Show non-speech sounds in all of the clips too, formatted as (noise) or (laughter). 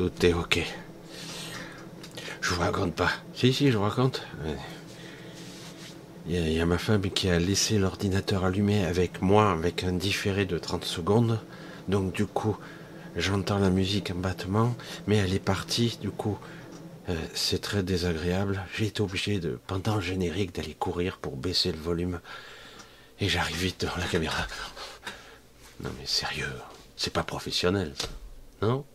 Tout est ok. Je vous raconte pas. Si, si, je vous raconte. Il y, a, ma femme qui a laissé l'ordinateur allumé avec moi, avec un différé de 30 secondes. Donc du coup, j'entends la musique en battement, mais elle est partie. Du coup, euh, c'est très désagréable. J'ai été obligé de, pendant le générique, d'aller courir pour baisser le volume. Et j'arrive vite devant la caméra. Non mais sérieux, c'est pas professionnel. Non?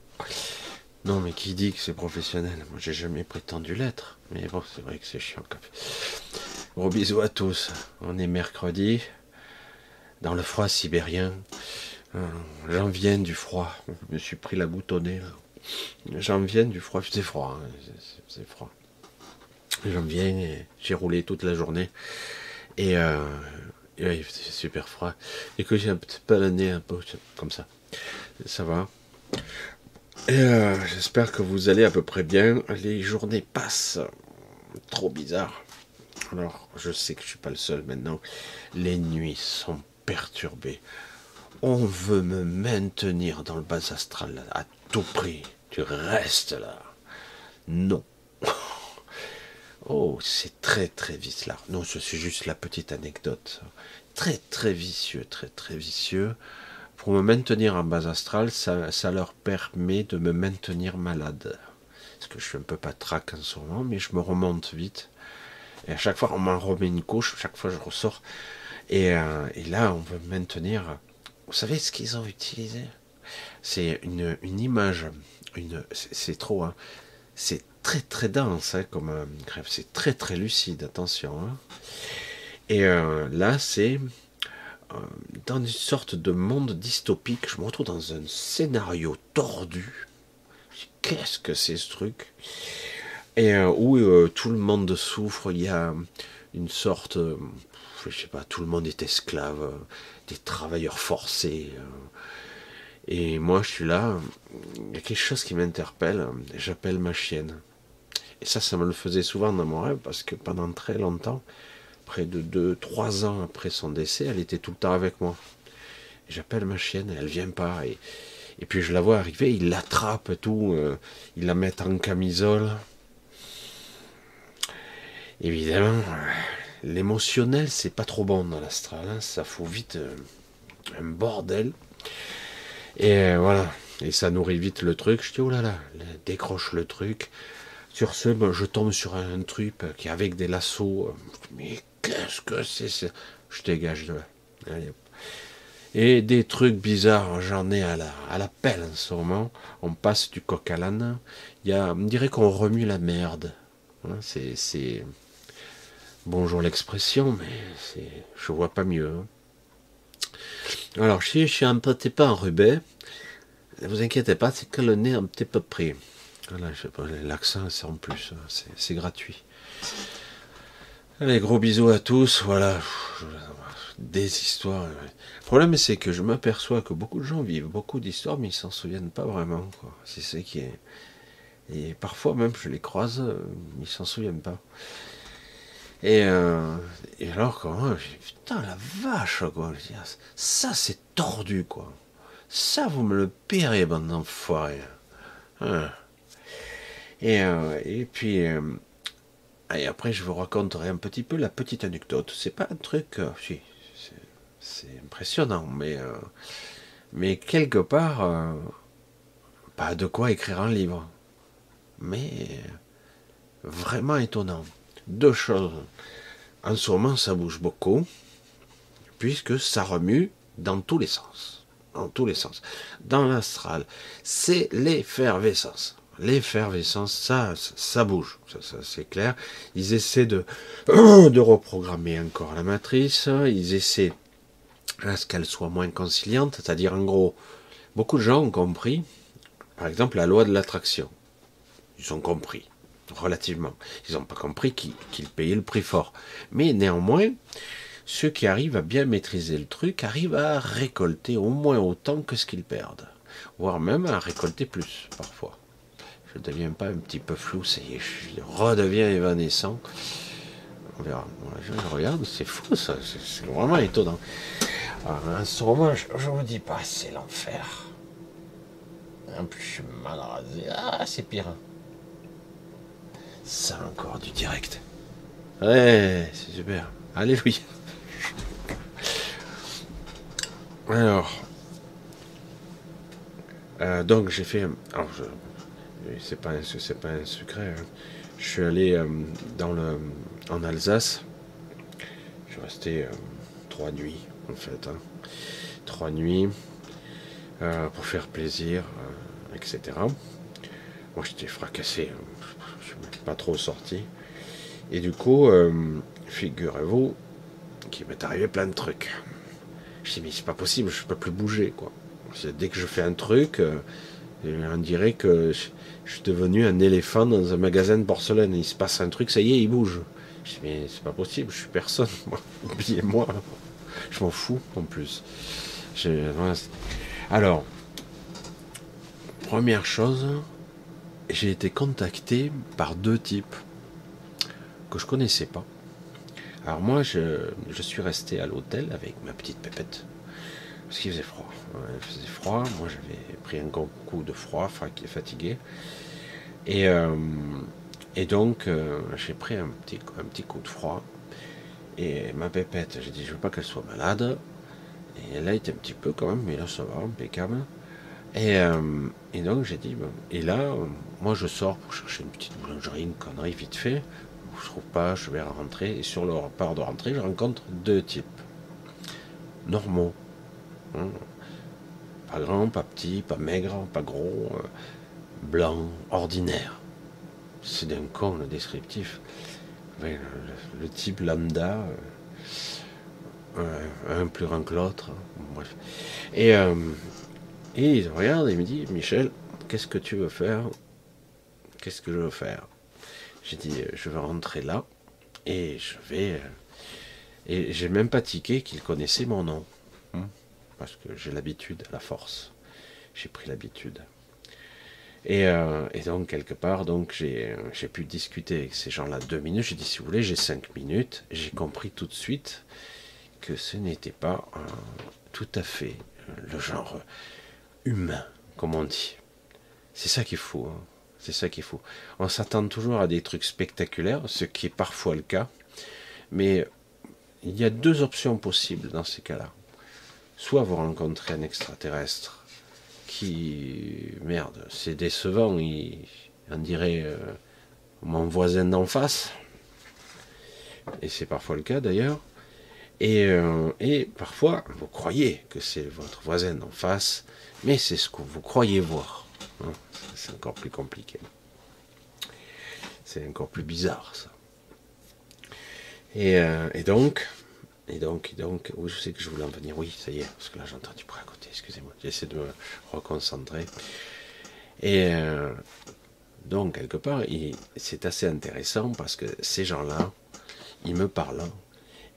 Non mais qui dit que c'est professionnel? Moi j'ai jamais prétendu l'être. Mais bon, c'est vrai que c'est chiant quand Gros bisous à tous. On est mercredi, dans le froid sibérien. Euh, j'en viens du froid. Je me suis pris la boutonnée J'en viens du froid. C'est froid. Hein. C'est froid. J'en viens et j'ai roulé toute la journée. Et, euh, c'est super froid. Et que j'ai un petit peu un peu comme ça. Ça va. Euh, j'espère que vous allez à peu près bien. Les journées passent. Trop bizarre. Alors, je sais que je suis pas le seul maintenant. Les nuits sont perturbées. On veut me maintenir dans le bas astral à tout prix. Tu restes là. Non. (laughs) Oh, c'est très très vicieux là. Non, suis juste la petite anecdote. Très très vicieux, très très vicieux. Pour me maintenir en bas astral, ça, leur permet de me maintenir malade. Parce que je suis un peu patraque en ce moment, mais je me remonte vite. Et à chaque fois, on m'en remet une couche, chaque fois je ressors. Et, euh, là, on veut maintenir. Vous savez ce qu'ils ont utilisé? C'est une, image. Une, c'est trop. Hein. C'est très très dense hein, comme euh, grève. C'est très très lucide, attention. Hein. Et euh, là, c'est dans une sorte de monde dystopique. Je me retrouve dans un scénario tordu. Qu'est-ce que c'est ce truc? Et euh, où euh, tout le monde souffre, il y a une sorte, euh, je sais pas, tout le monde est esclave, des travailleurs forcés. et moi, je suis là, il y a quelque chose qui m'interpelle, j'appelle ma chienne. Et ça, ça me le faisait souvent dans mon rêve, parce que pendant très longtemps, près de 2-3 ans après son décès, elle était tout le temps avec moi. J'appelle ma chienne, elle vient pas. Et, puis je la vois arriver, il l'attrape tout, il la met en camisole. Évidemment, l'émotionnel, c'est pas trop bon dans l'astral. Hein. ça fout vite euh, un bordel. Et euh, voilà. Et ça nourrit vite le truc. Je dis, oh là là, décroche le truc. Sur ce, ben, je tombe sur un truc qui avec des lassos. Mais qu'est-ce que c'est Je dégage de là. Et des trucs bizarres, j'en ai à la, à pelle en ce moment. On passe du coq à l'âne. Il y a, on dirait qu'on remue la merde. Hein, c'est Bonjour l'expression, mais c'est, je vois pas mieux. Hein. Alors, si je suis un petit peu enrubé, ne vous inquiétez pas, c'est que le nez est un petit peu pris. L'accent, c'est en plus, hein, c'est, gratuit. Allez, gros bisous à tous, voilà. Des histoires. Le problème, c'est que je m'aperçois que beaucoup de gens vivent beaucoup d'histoires, mais ils s'en souviennent pas vraiment. C'est ce qui est. Et parfois même, je les croise, ils s'en souviennent pas. Euh, et, alors, quand putain, la vache, quoi. Ça, c'est tordu, quoi. Ça, vous me le paierez, bande d'enfoirés. Hein. Et, euh, et puis, euh, et après, je vous raconterai un petit peu la petite anecdote. C'est pas un truc, si, c'est impressionnant, mais, mais quelque part, pas de quoi écrire un livre. Mais vraiment étonnant deux choses. En ce moment, ça bouge beaucoup, puisque ça remue dans tous les sens. Dans tous les sens. Dans l'astral, c'est l'effervescence. L'effervescence, ça, ça bouge, ça, c'est clair. Ils essaient de, (clears throat) de reprogrammer encore la matrice, ils essaient à ce qu'elle soit moins conciliante, c'est-à-dire en gros, beaucoup de gens ont compris, par exemple, la loi de l'attraction. Ils ont compris relativement. Ils n'ont pas compris qu'ils payaient le prix fort. Mais néanmoins, ceux qui arrivent à bien maîtriser le truc arrivent à récolter au moins autant que ce qu'ils perdent, voire même à récolter plus parfois. Je deviens pas un petit peu flou, ça y est, je redeviens évanescent. On verra. Je regarde, c'est fou ça, c'est vraiment étonnant. Alors, en ce moment, je ne vous dis pas, c'est l'enfer. En plus, je suis mal rasé. Ah, c'est pire. Ça encore du direct. Ouais, c'est super. Alléluia. Alors, euh, donc j'ai fait. Alors, c'est pas, c'est pas un secret. Hein. Je suis allé euh, dans le, en Alsace. Je suis resté euh, trois nuits en fait, hein. trois nuits pour faire plaisir, etc. Moi j'étais fracassé, hein. je suis pas trop sorti. Et du coup, figurez-vous qu'il m'est arrivé plein de trucs. Je dis mais c'est pas possible, je peux plus bouger quoi. Dès que je fais un truc, euh, on dirait que je, suis devenu un éléphant dans un magasin de porcelaine. Il se passe un truc, ça y est, il bouge. Je dis mais c'est pas possible, je suis personne. (laughs) Oubliez-moi. Je m'en fous en plus. Alors, première chose, j'ai été contacté par deux types que je connaissais pas. Alors moi, je, je suis resté à l'hôtel avec ma petite pépette parce qu'il faisait froid. il faisait froid. Moi, j'avais pris un grand coup de froid, fatigué. Et, euh, et donc, euh, j'ai pris un petit, un petit coup de froid. Et ma pépette, j'ai dit, je veux pas qu'elle soit malade. Et elle a été un petit peu quand même, mais là, ça va, impeccable. Et, euh, et donc, j'ai dit, et là, moi, je sors pour chercher une petite boulangerie, une connerie vite fait. Je trouve pas, je vais rentrer. Et sur le repart de rentrée, je rencontre deux types normaux Hein. Pas grand, pas petit, pas maigre, pas gros, euh, blanc, ordinaire. C'est d'un con le descriptif. le, type lambda, euh, un plus grand que l'autre, bref. Et, euh, et il regarde et il me dit, Michel, qu'est-ce que tu veux faire? Qu'est-ce que je veux faire? J'ai dit, je vais rentrer là et je vais... Et j'ai même pas tiqué qu'il connaissait mon nom parce que j'ai l'habitude, la force. J'ai pris l'habitude. Et, euh, donc, quelque part, donc j'ai pu discuter avec ces gens-là deux minutes. J'ai dit, si vous voulez, j'ai cinq minutes. J'ai compris tout de suite que ce n'était pas tout à fait euh, le genre humain, comme on dit. C'est ça qu'il faut. Hein. C'est ça qu'il faut. On s'attend toujours à des trucs spectaculaires, ce qui est parfois le cas. Mais il y a deux options possibles dans ces cas-là soit vous rencontrez un extraterrestre qui, merde, c'est décevant, il, on dirait euh, mon voisin d'en face, et c'est parfois le cas d'ailleurs, et, euh, et, parfois vous croyez que c'est votre voisin d'en face, mais c'est ce que vous croyez voir. Hein. C'est encore plus compliqué. C'est encore plus bizarre ça. Et, euh, et donc, et donc, donc, oui, je sais que je voulais en venir. Oui, ça y est, parce que là j'entends du bruit à côté. Excusez-moi, j'essaie de me reconcentrer. Et euh, donc, quelque part, c'est assez intéressant parce que ces gens-là, ils me parlent.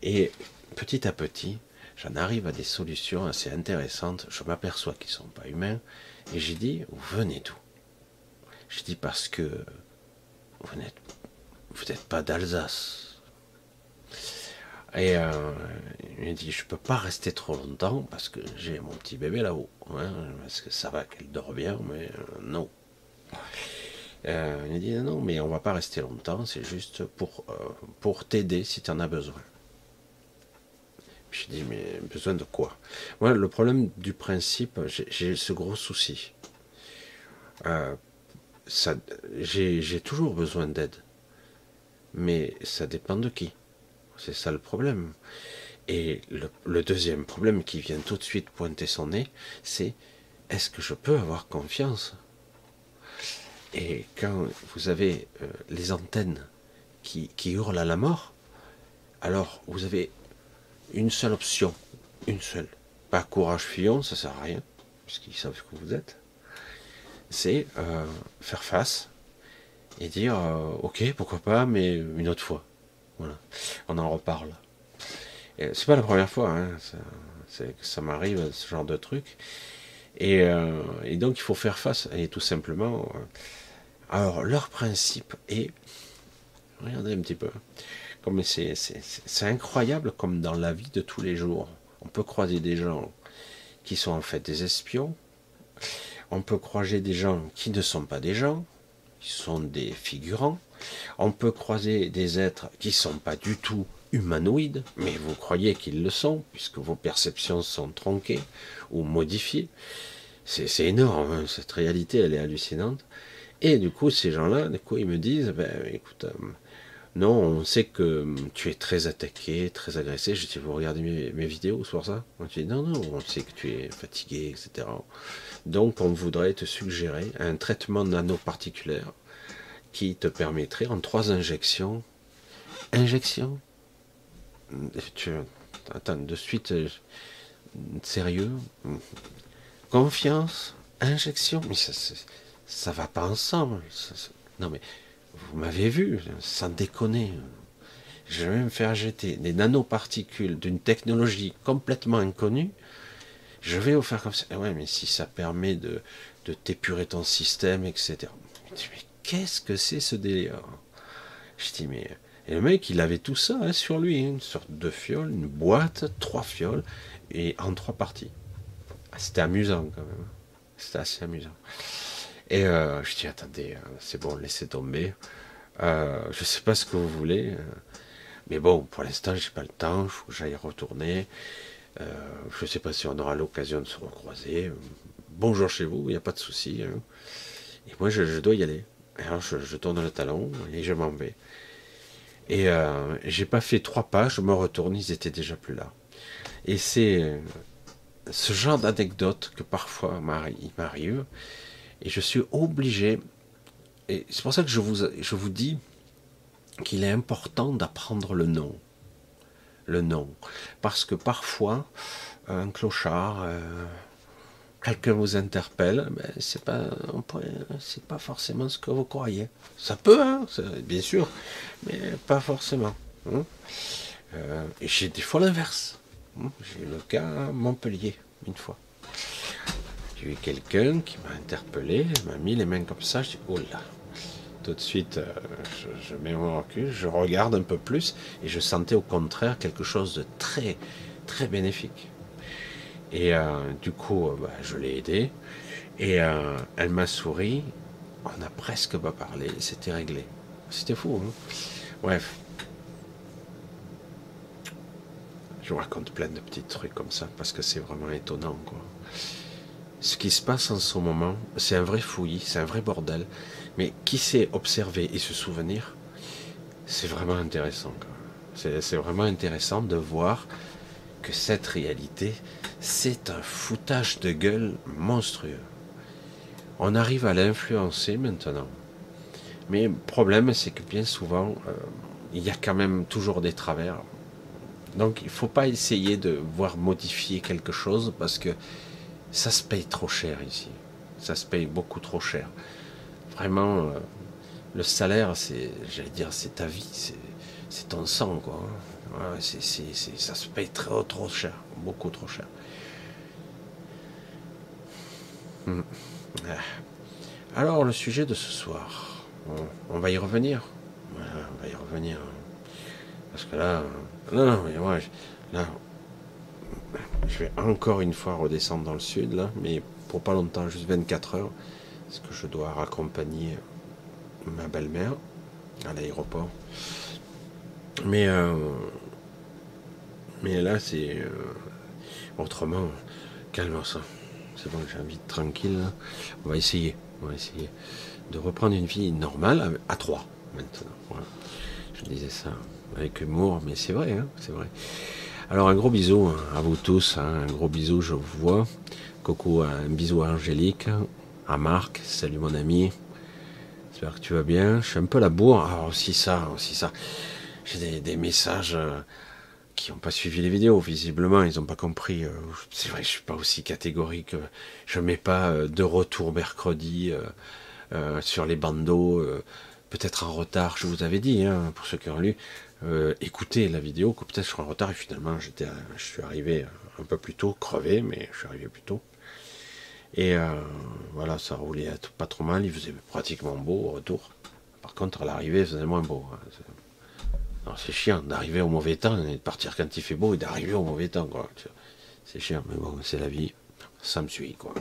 Et petit à petit, j'en arrive à des solutions assez intéressantes. Je m'aperçois qu'ils ne sont pas humains. Et j'ai dit, venez d'où? J'ai dit parce que vous n'êtes pas d'Alsace et euh, il m'a dit, je peux pas rester trop longtemps parce que j'ai mon petit bébé là-haut. Hein, parce que ça va qu'elle dort bien, mais euh, non. Euh, il m'a dit, non, mais on va pas rester longtemps, c'est juste pour, pour t'aider si tu en as besoin. J'ai dit, mais besoin de quoi? Moi, le problème du principe, j'ai ce gros souci. j'ai toujours besoin d'aide. Mais ça dépend de qui. C'est ça le problème. Et le, deuxième problème qui vient tout de suite pointer son nez, c'est est-ce que je peux avoir confiance? Et quand vous avez euh, les antennes qui, hurlent à la mort, alors vous avez une seule option, une seule. Pas courage fillon, ça sert à rien, puisqu'ils savent que vous êtes. C'est euh, faire face et dire euh, ok, pourquoi pas, mais une autre fois. Voilà. On en reparle. C'est pas la première fois, hein. ça, m'arrive ce genre de truc. Euh, et, donc il faut faire face, et tout simplement. Euh, alors leur principe est, regardez un petit peu, comme c'est incroyable comme dans la vie de tous les jours, on peut croiser des gens qui sont en fait des espions, On peut croiser des gens qui ne sont pas des gens, qui sont des figurants. On peut croiser des êtres qui ne sont pas du tout humanoïdes, mais vous croyez qu'ils le sont, puisque vos perceptions sont tronquées ou modifiées. C'est énorme, hein, cette réalité, elle est hallucinante. Et du coup, ces gens-là, du coup, ils me disent, ben, écoute, euh, non, on sait que tu es très attaqué, très agressé. Je dis, vous regardez mes, vidéos sur ça? On dit, non, non, on sait que tu es fatigué, etc. Donc, on voudrait te suggérer un traitement nanoparticulaire qui te permettrait, en trois injections, injections tu, Attends, de suite, sérieux? Confiance Injection? Mais ça, ça va pas ensemble. non, mais vous m'avez vu, sans déconner. Je vais me faire jeter des nanoparticules d'une technologie complètement inconnue. Je vais vous faire comme ça. Ouais, mais si ça permet de, de t'épurer ton système, etc. qu'est-ce que c'est ce délire? Je dis, mais. Et le mec, il avait tout ça hein, sur lui, hein, une sorte de fiole, une boîte, trois fioles, et en trois parties. Ah, c'était amusant quand même. C'était assez amusant. Et euh, je dis, attendez, euh, c'est bon, laissez tomber. Euh, je ne sais pas ce que vous voulez. mais bon, pour l'instant, j'ai pas le temps, il faut que j'aille retourner. je ne sais pas si on aura l'occasion de se recroiser. Bonjour chez vous, il n'y a pas de souci. Hein. Et moi, je, dois y aller. Alors, je, tourne le talon et je m'en vais. Et euh, j'ai pas fait trois pas, je me retourne, ils étaient déjà plus là. Et c'est ce genre d'anecdote que parfois il m'arrive, et je suis obligé, et c'est pour ça que je vous, je vous dis qu'il est important d'apprendre le nom. Le nom. Parce que parfois, un clochard, euh, quelqu'un vous interpelle, mais c'est pas, forcément ce que vous croyez. Ça peut, hein, bien sûr, mais pas forcément. Hein. Euh, et j'ai des fois l'inverse. Hein. J'ai le cas à Montpellier, une fois. J'ai eu quelqu'un qui m'a interpellé, m'a mis les mains comme ça, je dis, oh là. Tout de suite, euh, je, mets mon recul, je regarde un peu plus, et je sentais au contraire quelque chose de très, très bénéfique. Et euh, du coup, euh, bah, je l'ai aidée, et elle m'a souri, on n'a presque pas parlé, c'était réglé. C'était fou, hein Bref. Je vous raconte plein de petits trucs comme ça, parce que c'est vraiment étonnant, quoi ce qui se passe en ce moment, c'est un vrai fouillis, c'est un vrai bordel. Mais qui sait observer et se souvenir, c'est vraiment intéressant. C'est vraiment intéressant de voir que cette réalité, c'est un foutage de gueule monstrueux. On arrive à l'influencer maintenant. Mais le problème, c'est que bien souvent, euh, il y a quand même toujours des travers. Donc il ne faut pas essayer de voir modifier quelque chose parce que ça se paye trop cher ici. Ça se paye beaucoup trop cher. Vraiment, euh, le salaire, c'est, j'allais dire, c'est ta vie, c'est ton sang, quoi. ça se paye trop, trop cher, beaucoup trop cher. Hmm. Ah. Alors, le sujet de ce soir, on, va y revenir. on va y revenir. Parce que là, non, non, mais moi, là, je vais encore une fois redescendre dans le sud, là, mais pour pas longtemps, juste 24 heures, parce que je dois raccompagner ma belle-mère à l'aéroport. Mais, euh, mais là, c'est euh, autrement, calme ça. C'est bon, j'ai envie de tranquille. On va essayer, on va essayer de reprendre une vie normale à trois maintenant. Je disais ça avec humour, mais c'est vrai, hein, c'est vrai. Alors un gros bisou hein, à vous tous, hein, un gros bisou, je vous vois. Coucou, un bisou à Angélique, à Marc, salut mon ami. J'espère que tu vas bien. Je suis un peu la bourre. Alors ah, aussi ça, aussi ça. J'ai des, messages euh, qui n'ont pas suivi les vidéos, visiblement, ils n'ont pas compris. Euh, c'est vrai, je suis pas aussi catégorique. Je mets pas euh, de retour mercredi sur les bandeaux. Peut-être en retard, je vous avais dit, hein, pour ceux qui ont lu, euh, écouter la vidéo, que peut-être je serai en retard et finalement j'étais, je suis arrivé un peu plus tôt, crevé, mais je suis arrivé plus tôt. Et euh, voilà, ça roulait pas trop mal, il faisait pratiquement beau au retour. Par contre, à l'arrivée, il faisait moins beau. Hein. C'est chiant d'arriver au mauvais temps et de partir quand il fait beau et d'arriver au mauvais temps. C'est chiant, mais bon, c'est la vie. Ça me suit, quoi.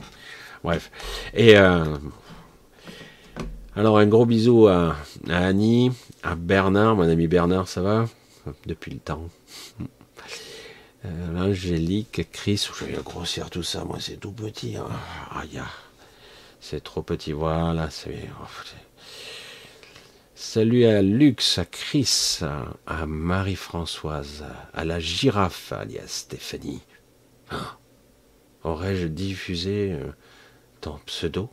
Bref. Et euh, alors, un gros bisou à, Annie, à Bernard, mon ami Bernard, ça va? Depuis le temps. Euh, Angélique, Chris, je vais grossir tout ça, moi c'est tout petit. Ah, c'est trop petit, voilà. Oh, Salut à Lux, à Chris, à Marie-Françoise, à la girafe, alias Stéphanie. Ah, aurais-je diffusé euh, ton pseudo?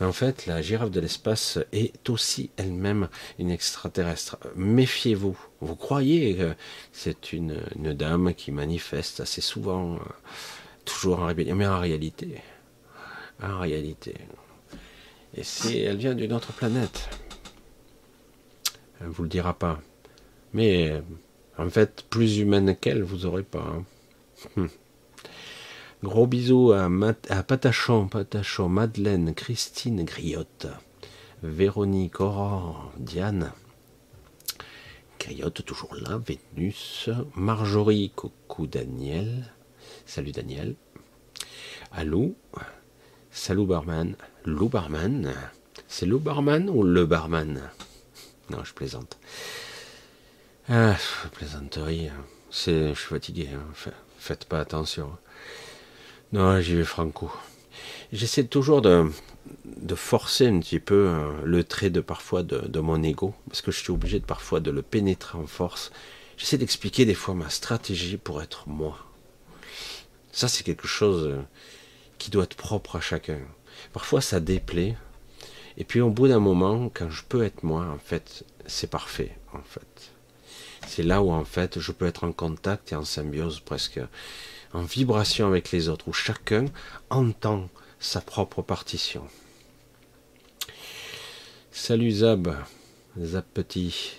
En fait, la girafe de l'espace est aussi elle-même une extraterrestre. Méfiez-vous. Vous croyez que c'est une, dame qui manifeste assez souvent, euh, toujours en rébellion, mais en réalité, en réalité, et si elle vient d'une autre planète, elle vous le dira pas. Mais en fait, plus humaine qu'elle, vous aurez pas. Hein. Hum. Gros bisous à, Patachon, Patachon, Madeleine, Christine, Griotte, Véronique, Aurore, Diane, Griotte toujours là, Vénus, Marjorie, coucou Daniel, salut Daniel, Alou, salut barman, Lou barman, c'est Lou barman ou le barman? Non, je plaisante. Ah, plaisanterie, c'est, je suis fatigué, hein. faites pas attention. Non, j'y vais franco. J'essaie toujours de, forcer un petit peu euh, le trait de parfois de, mon ego, parce que je suis obligé de parfois de le pénétrer en force. J'essaie d'expliquer des fois ma stratégie pour être moi. Ça, c'est quelque chose euh, qui doit être propre à chacun. Parfois, ça déplaît. Et puis, au bout d'un moment, quand je peux être moi, en fait, c'est parfait, en fait. C'est là où, en fait, je peux être en contact et en symbiose presque en vibration avec les autres, où chacun entend sa propre partition. Salut Zab, Zab Petit,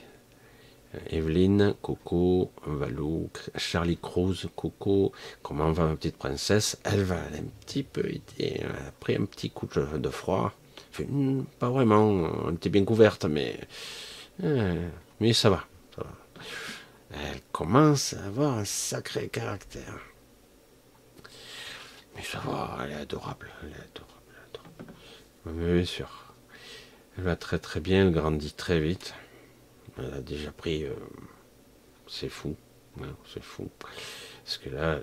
Evelyne, Coco, Valou, Charlie Cruz, Coco, comment va ma petite princesse? Elle va, un petit peu elle a pris un petit coup de froid. Hmm, pas vraiment, elle était bien couverte, mais, euh, mais ça va. Elle commence à avoir un sacré caractère. Mais ça va, elle est adorable, elle est adorable, adorable. bien sûr. Elle va très très bien, elle grandit très vite. Elle a déjà pris. Euh, c'est fou. Hein, c'est fou. Parce que là,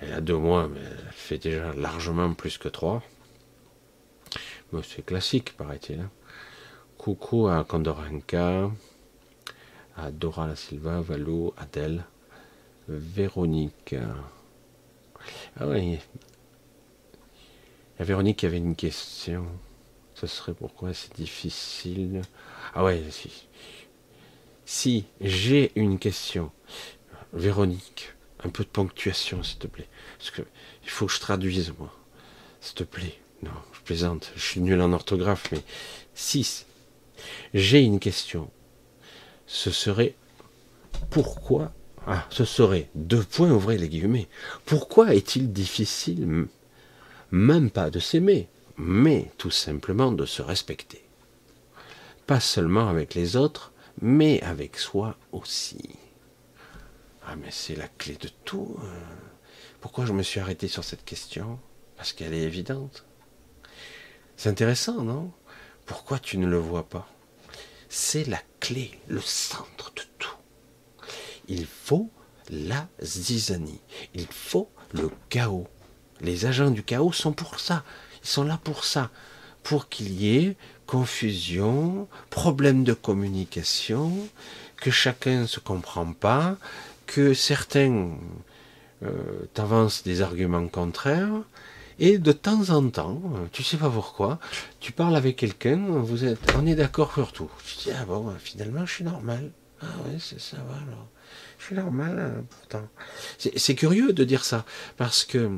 elle a deux mois, mais elle fait déjà largement plus que trois. C'est classique, paraît-il. Hein. Coucou à Condoranka, à Dora La Silva, Valou, Adèle, Véronique. Ah oui, Véronique avait une question. Ce serait pourquoi c'est difficile? Ah ouais, si. Si j'ai une question, Véronique, un peu de ponctuation, s'il te plaît. Parce que il faut que je traduise, moi. S'il te plaît. Non, plaisante. Je suis nul en orthographe, mais si j'ai une question, ce serait pourquoi. Ah, ce serait deux points ouvrez les guillemets. Pourquoi est-il difficile même pas de s'aimer, mais tout simplement de se respecter? Pas seulement avec les autres, mais avec soi aussi. Ah mais c'est la clé de tout. Hein. Pourquoi je me suis arrêté sur cette question? Parce qu'elle est évidente. C'est intéressant, non? Pourquoi tu ne le vois pas? C'est la clé, le centre de tout. Il faut la zizanie, il faut le chaos, les agents du chaos sont pour ça. Ils sont là pour ça. Pour qu'il y ait confusion, problème de communication, que chacun ne se comprend pas, que certains euh, t'avancent des arguments contraires, et de temps en temps, tu sais pas pourquoi, tu parles avec quelqu'un, vous êtes, on est d'accord sur tout. Tu dis ah bon, finalement je suis normal. Ah oui, c'est ça va alors. Je suis normal hein, pourtant. C'est curieux de dire ça parce que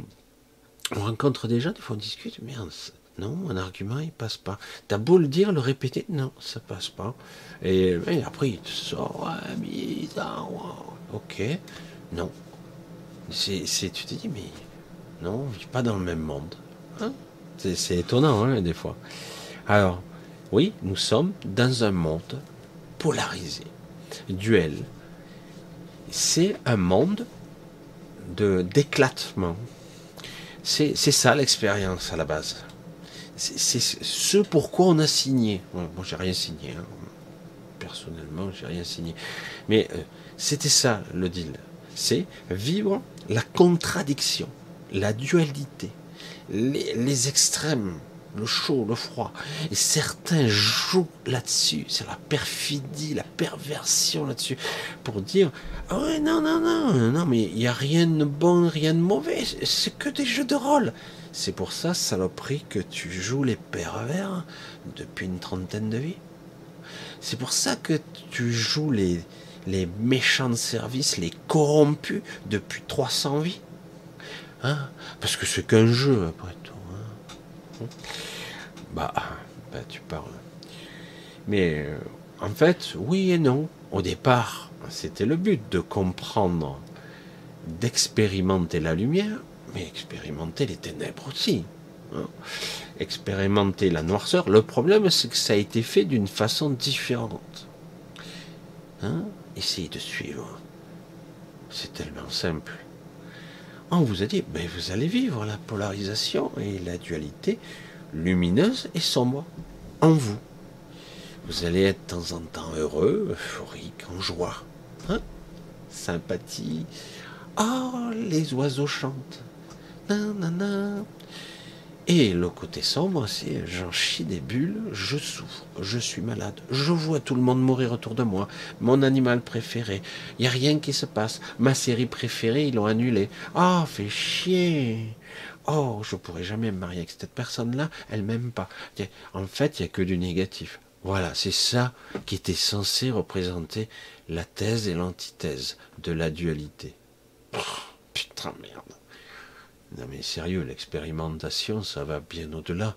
on rencontre des gens, des fois on discute, merde, non, un argument il passe pas. T'as beau le dire, le répéter, non, ça passe pas. Et, après il te sort, ok, non. C'est, tu te dis, mais non, on vit pas dans le même monde. Hein c'est, étonnant, hein, des fois. Alors, oui, nous sommes dans un monde polarisé, duel. C'est un monde de d'éclatement, C'est ça l'expérience à la base. C'est ce pourquoi on a signé. Moi, j'ai rien signé. Hein. Personnellement, j'ai rien signé. Mais euh, c'était ça le deal. C'est vivre la contradiction, la dualité, les extrêmes le chaud, le froid. Et certains jouent là-dessus, c'est la perfidie, la perversion là-dessus, pour dire ah ouais, non, non, non, non, mais il n'y a rien de bon, rien de mauvais, c'est que des jeux de rôle. C'est pour ça, saloperie, que tu joues les pervers depuis une trentaine de vies. C'est pour ça que tu joues les, les méchants de service, les corrompus depuis 300 vies. Hein? Parce que c'est qu'un jeu, après tout. Hein bah, bah, tu parles. Mais euh, en fait, oui et non. Au départ, c'était le but de comprendre, d'expérimenter la lumière, mais expérimenter les ténèbres aussi. Hein. Expérimenter la noirceur. Le problème, c'est que ça a été fait d'une façon différente. Hein Essayez de suivre. C'est tellement simple. On vous a dit, ben, vous allez vivre la polarisation et la dualité lumineuse et sombre en vous. Vous allez être de temps en temps heureux, euphorique, en joie. Hein Sympathie. Oh, les oiseaux chantent. Nanana. Et le côté sombre, c'est j'en chie des bulles, je souffre, je suis malade, je vois tout le monde mourir autour de moi, mon animal préféré, il n'y a rien qui se passe, ma série préférée, ils l'ont annulée. Oh, fait chier. Oh, je pourrais jamais me marier avec cette personne-là, elle m'aime pas. En fait, il n'y a que du négatif. Voilà, c'est ça qui était censé représenter la thèse et l'antithèse de la dualité. putain, merde. Non mais sérieux, l'expérimentation, ça va bien au-delà.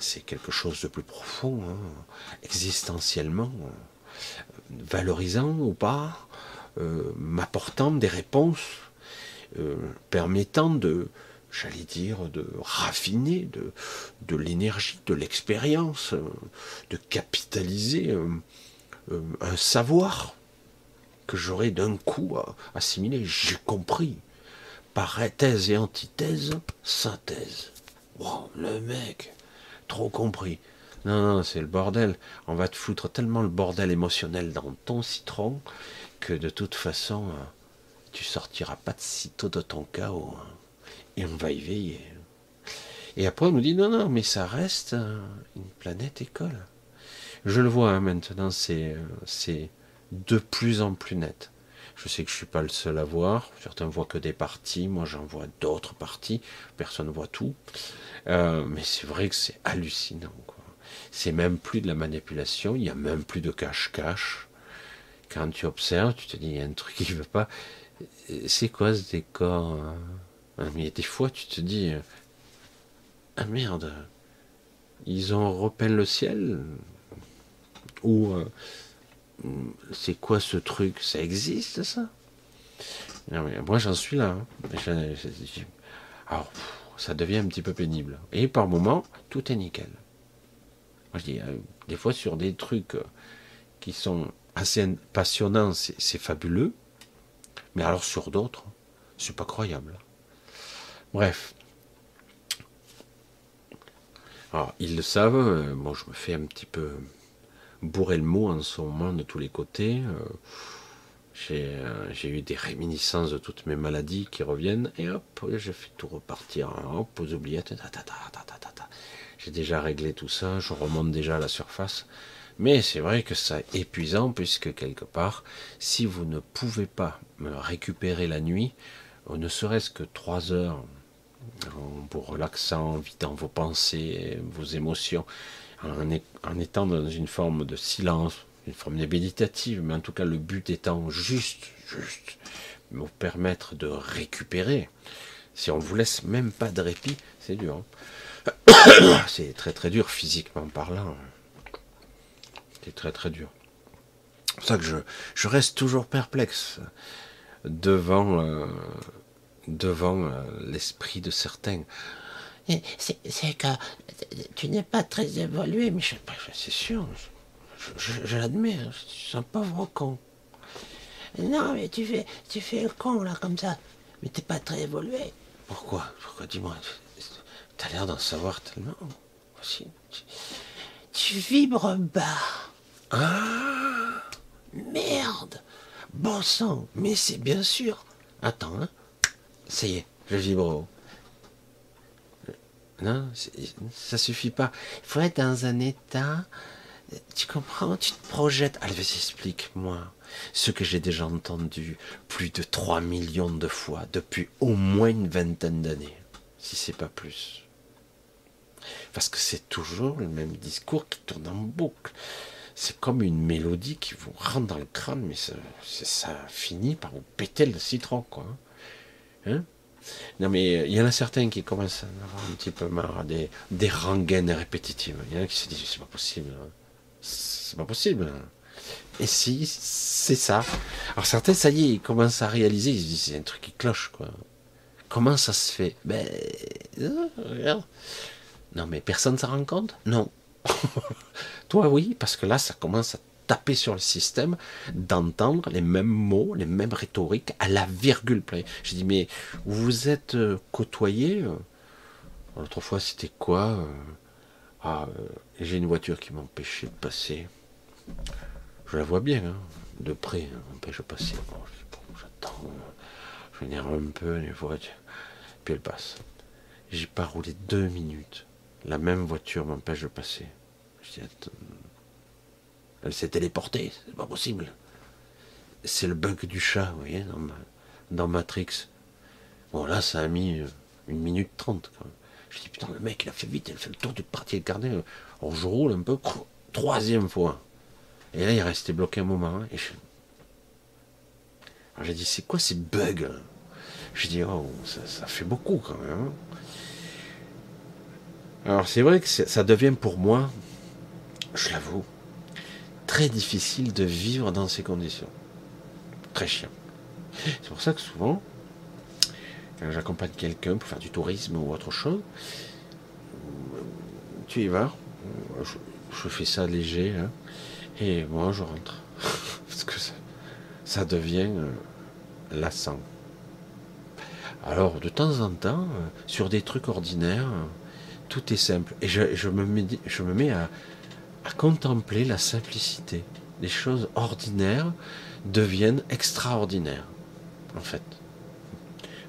C'est quelque chose de plus profond, hein. existentiellement, valorisant ou pas, euh, m'apportant des réponses, euh, permettant de, j'allais dire, de raffiner de, de l'énergie, de l'expérience, de capitaliser un savoir que j'aurais d'un coup assimilé. J'ai compris. Par thèse et antithèse, synthèse. Wow, le mec, trop compris. Non, non, c'est le bordel. On va te foutre tellement le bordel émotionnel dans ton citron que de toute façon, tu sortiras pas de sitôt de ton chaos. Hein et on va y veiller. Et après, on nous dit non, non, mais ça reste une planète école. Je le vois hein, maintenant, c'est, c'est de plus en plus net. Je sais que je suis pas le seul à voir. Certains voient que des parties, moi j'en vois d'autres parties. Personne ne voit tout. Euh, mais c'est vrai que c'est hallucinant. C'est même plus de la manipulation. Il y a même plus de cache-cache. Quand tu observes, tu te dis il y a un truc qui ne veut pas. C'est quoi ce décor hein? Ah, mais des fois, tu te dis, euh, ah merde, ils ont repeint le ciel? Ou euh, c'est quoi ce truc? Ça existe ça? Moi, j'en suis là. Hein. Alors, ça devient un petit peu pénible. Et par moments, tout est nickel. Moi, je dis, euh, des fois, sur des trucs qui sont assez passionnants, c'est fabuleux. Mais alors, sur d'autres, c'est pas croyable. Bref. Alors, ils le savent, euh, moi je me fais un petit peu bourrer le mot en ce moment de tous les côtés. Euh, euh, j'ai eu des réminiscences de toutes mes maladies qui reviennent, et hop, je fais tout repartir, hop, aux oubliettes, j'ai déjà réglé tout ça, je remonte déjà à la surface. Mais c'est vrai que c'est épuisant, puisque quelque part, si vous ne pouvez pas me récupérer la nuit, ne serait-ce que trois heures en vous relaxant, vidant vos pensées, vos émotions, en, étant dans une forme de silence, une forme méditative, mais en tout cas le but étant juste, juste, vous permettre de récupérer. Si on vous laisse même pas de répit, c'est dur. Hein. (coughs) c'est très très dur physiquement parlant. C'est très très dur. C'est pour ça que je, je reste toujours perplexe devant euh, devant euh, l'esprit de certains. C'est que tu n'es pas très évolué, Michel. C'est sûr, je, l'admets, je suis un pauvre con. Non, mais tu fais, tu fais le con, là, comme ça. Mais t'es pas très évolué. Pourquoi? Pourquoi? Dis-moi. T'as l'air d'en savoir tellement. Aussi. Tu vibres bas. Ah Merde. Bon sang, mais c'est bien sûr. Attends, hein. Ça y est, je vibre haut. Non, ça suffit pas. Il faut être dans un état. Tu comprends Tu te projettes. Allez, explique-moi. Ce que j'ai déjà entendu plus de 3 millions de fois depuis au moins une vingtaine d'années, si c'est pas plus. Parce que c'est toujours le même discours qui tourne en boucle. C'est comme une mélodie qui vous rentre dans le crâne, mais ça, ça finit par vous péter le citron, quoi. Hein? Non, mais il y en a certains qui commencent à avoir un petit peu marre des, des rengaines répétitives. Il y en a qui se disent c'est pas possible. Hein. C'est pas possible. Hein. Et si, c'est ça. Alors certains, ça y est, ils commencent à réaliser, ils se disent c'est un truc qui cloche, quoi. Comment ça se fait? Ben, euh, regarde. Non, mais personne ne s'en rend compte? Non. (laughs) Toi, oui, parce que là, ça commence à taper sur le système d'entendre les mêmes mots, les mêmes rhétoriques à la virgule près. J'ai dit, mais vous êtes euh, côtoyé euh? L'autre fois, c'était quoi euh? Ah, j'ai une voiture qui m'empêchait de passer. Je la vois bien, hein, de près, hein, m'empêche de passer. J'attends, je m'énerve un peu, les voitures. Puis elle passe. J'ai pas roulé deux minutes. La même voiture m'empêche de passer. Je dis, elle s'est téléportée, c'est pas possible. C'est le bug du chat, vous voyez, dans, Matrix. Bon, là, ça a mis euh, une minute trente. Je dis, putain, le mec, il a fait vite, il fait le tour du parti carnet. Alors, je roule un peu, troisième fois. Et là, il est resté bloqué un moment. Hein, et je... Alors, j'ai dit, c'est quoi ces bugs Je dis, oh, ça, fait beaucoup quand même. Hein. Alors, c'est vrai que ça devient pour moi, je l'avoue, très difficile de vivre dans ces conditions. Très chiant. C'est pour ça que souvent, quand j'accompagne quelqu'un pour faire du tourisme ou autre chose, tu y vas, je, fais ça léger, hein, et moi je rentre. (laughs) Parce que ça, devient euh, lassant. Alors, de temps en temps, euh, sur des trucs ordinaires, tout est simple. Et je, me, je me mets à, à contempler la simplicité. Les choses ordinaires deviennent extraordinaires, en fait.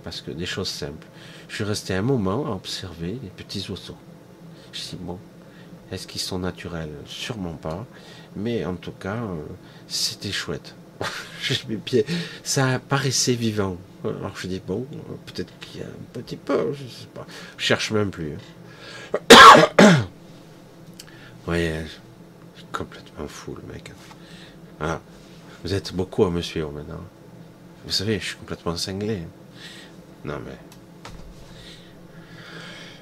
Parce que des choses simples. Je suis resté un moment à observer les petits oiseaux. Je dis, bon, est-ce qu'ils sont naturels? Sûrement pas. Mais en tout cas, euh, c'était chouette. (laughs) mes pieds, ça paraissait vivant. Alors je dis, bon, peut-être qu'il y a un petit peu, je sais pas. Je cherche même plus. Voyez, complètement fou le mec. Voilà. Vous êtes beaucoup à me suivre maintenant. Vous savez, je suis complètement cinglé. Non mais.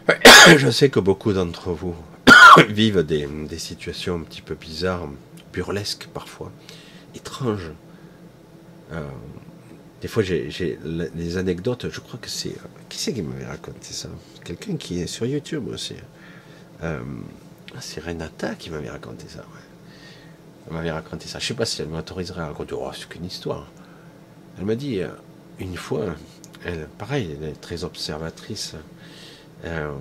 (coughs) Je sais que beaucoup d'entre vous (coughs) vivent des, situations un petit peu bizarres, burlesques parfois, étranges. Euh, des fois, j'ai des anecdotes, je crois que c'est. Qui c'est qui m'avait raconté ça? Quelqu'un qui est sur YouTube aussi. Euh, c'est Renata qui m'avait raconté ça. Elle m'avait raconté ça. Je ne sais pas si elle m'autoriserait à raconter. Oh, c'est qu'une histoire. Elle m'a dit euh, une fois, elle, pareil, elle est très observatrice. Euh,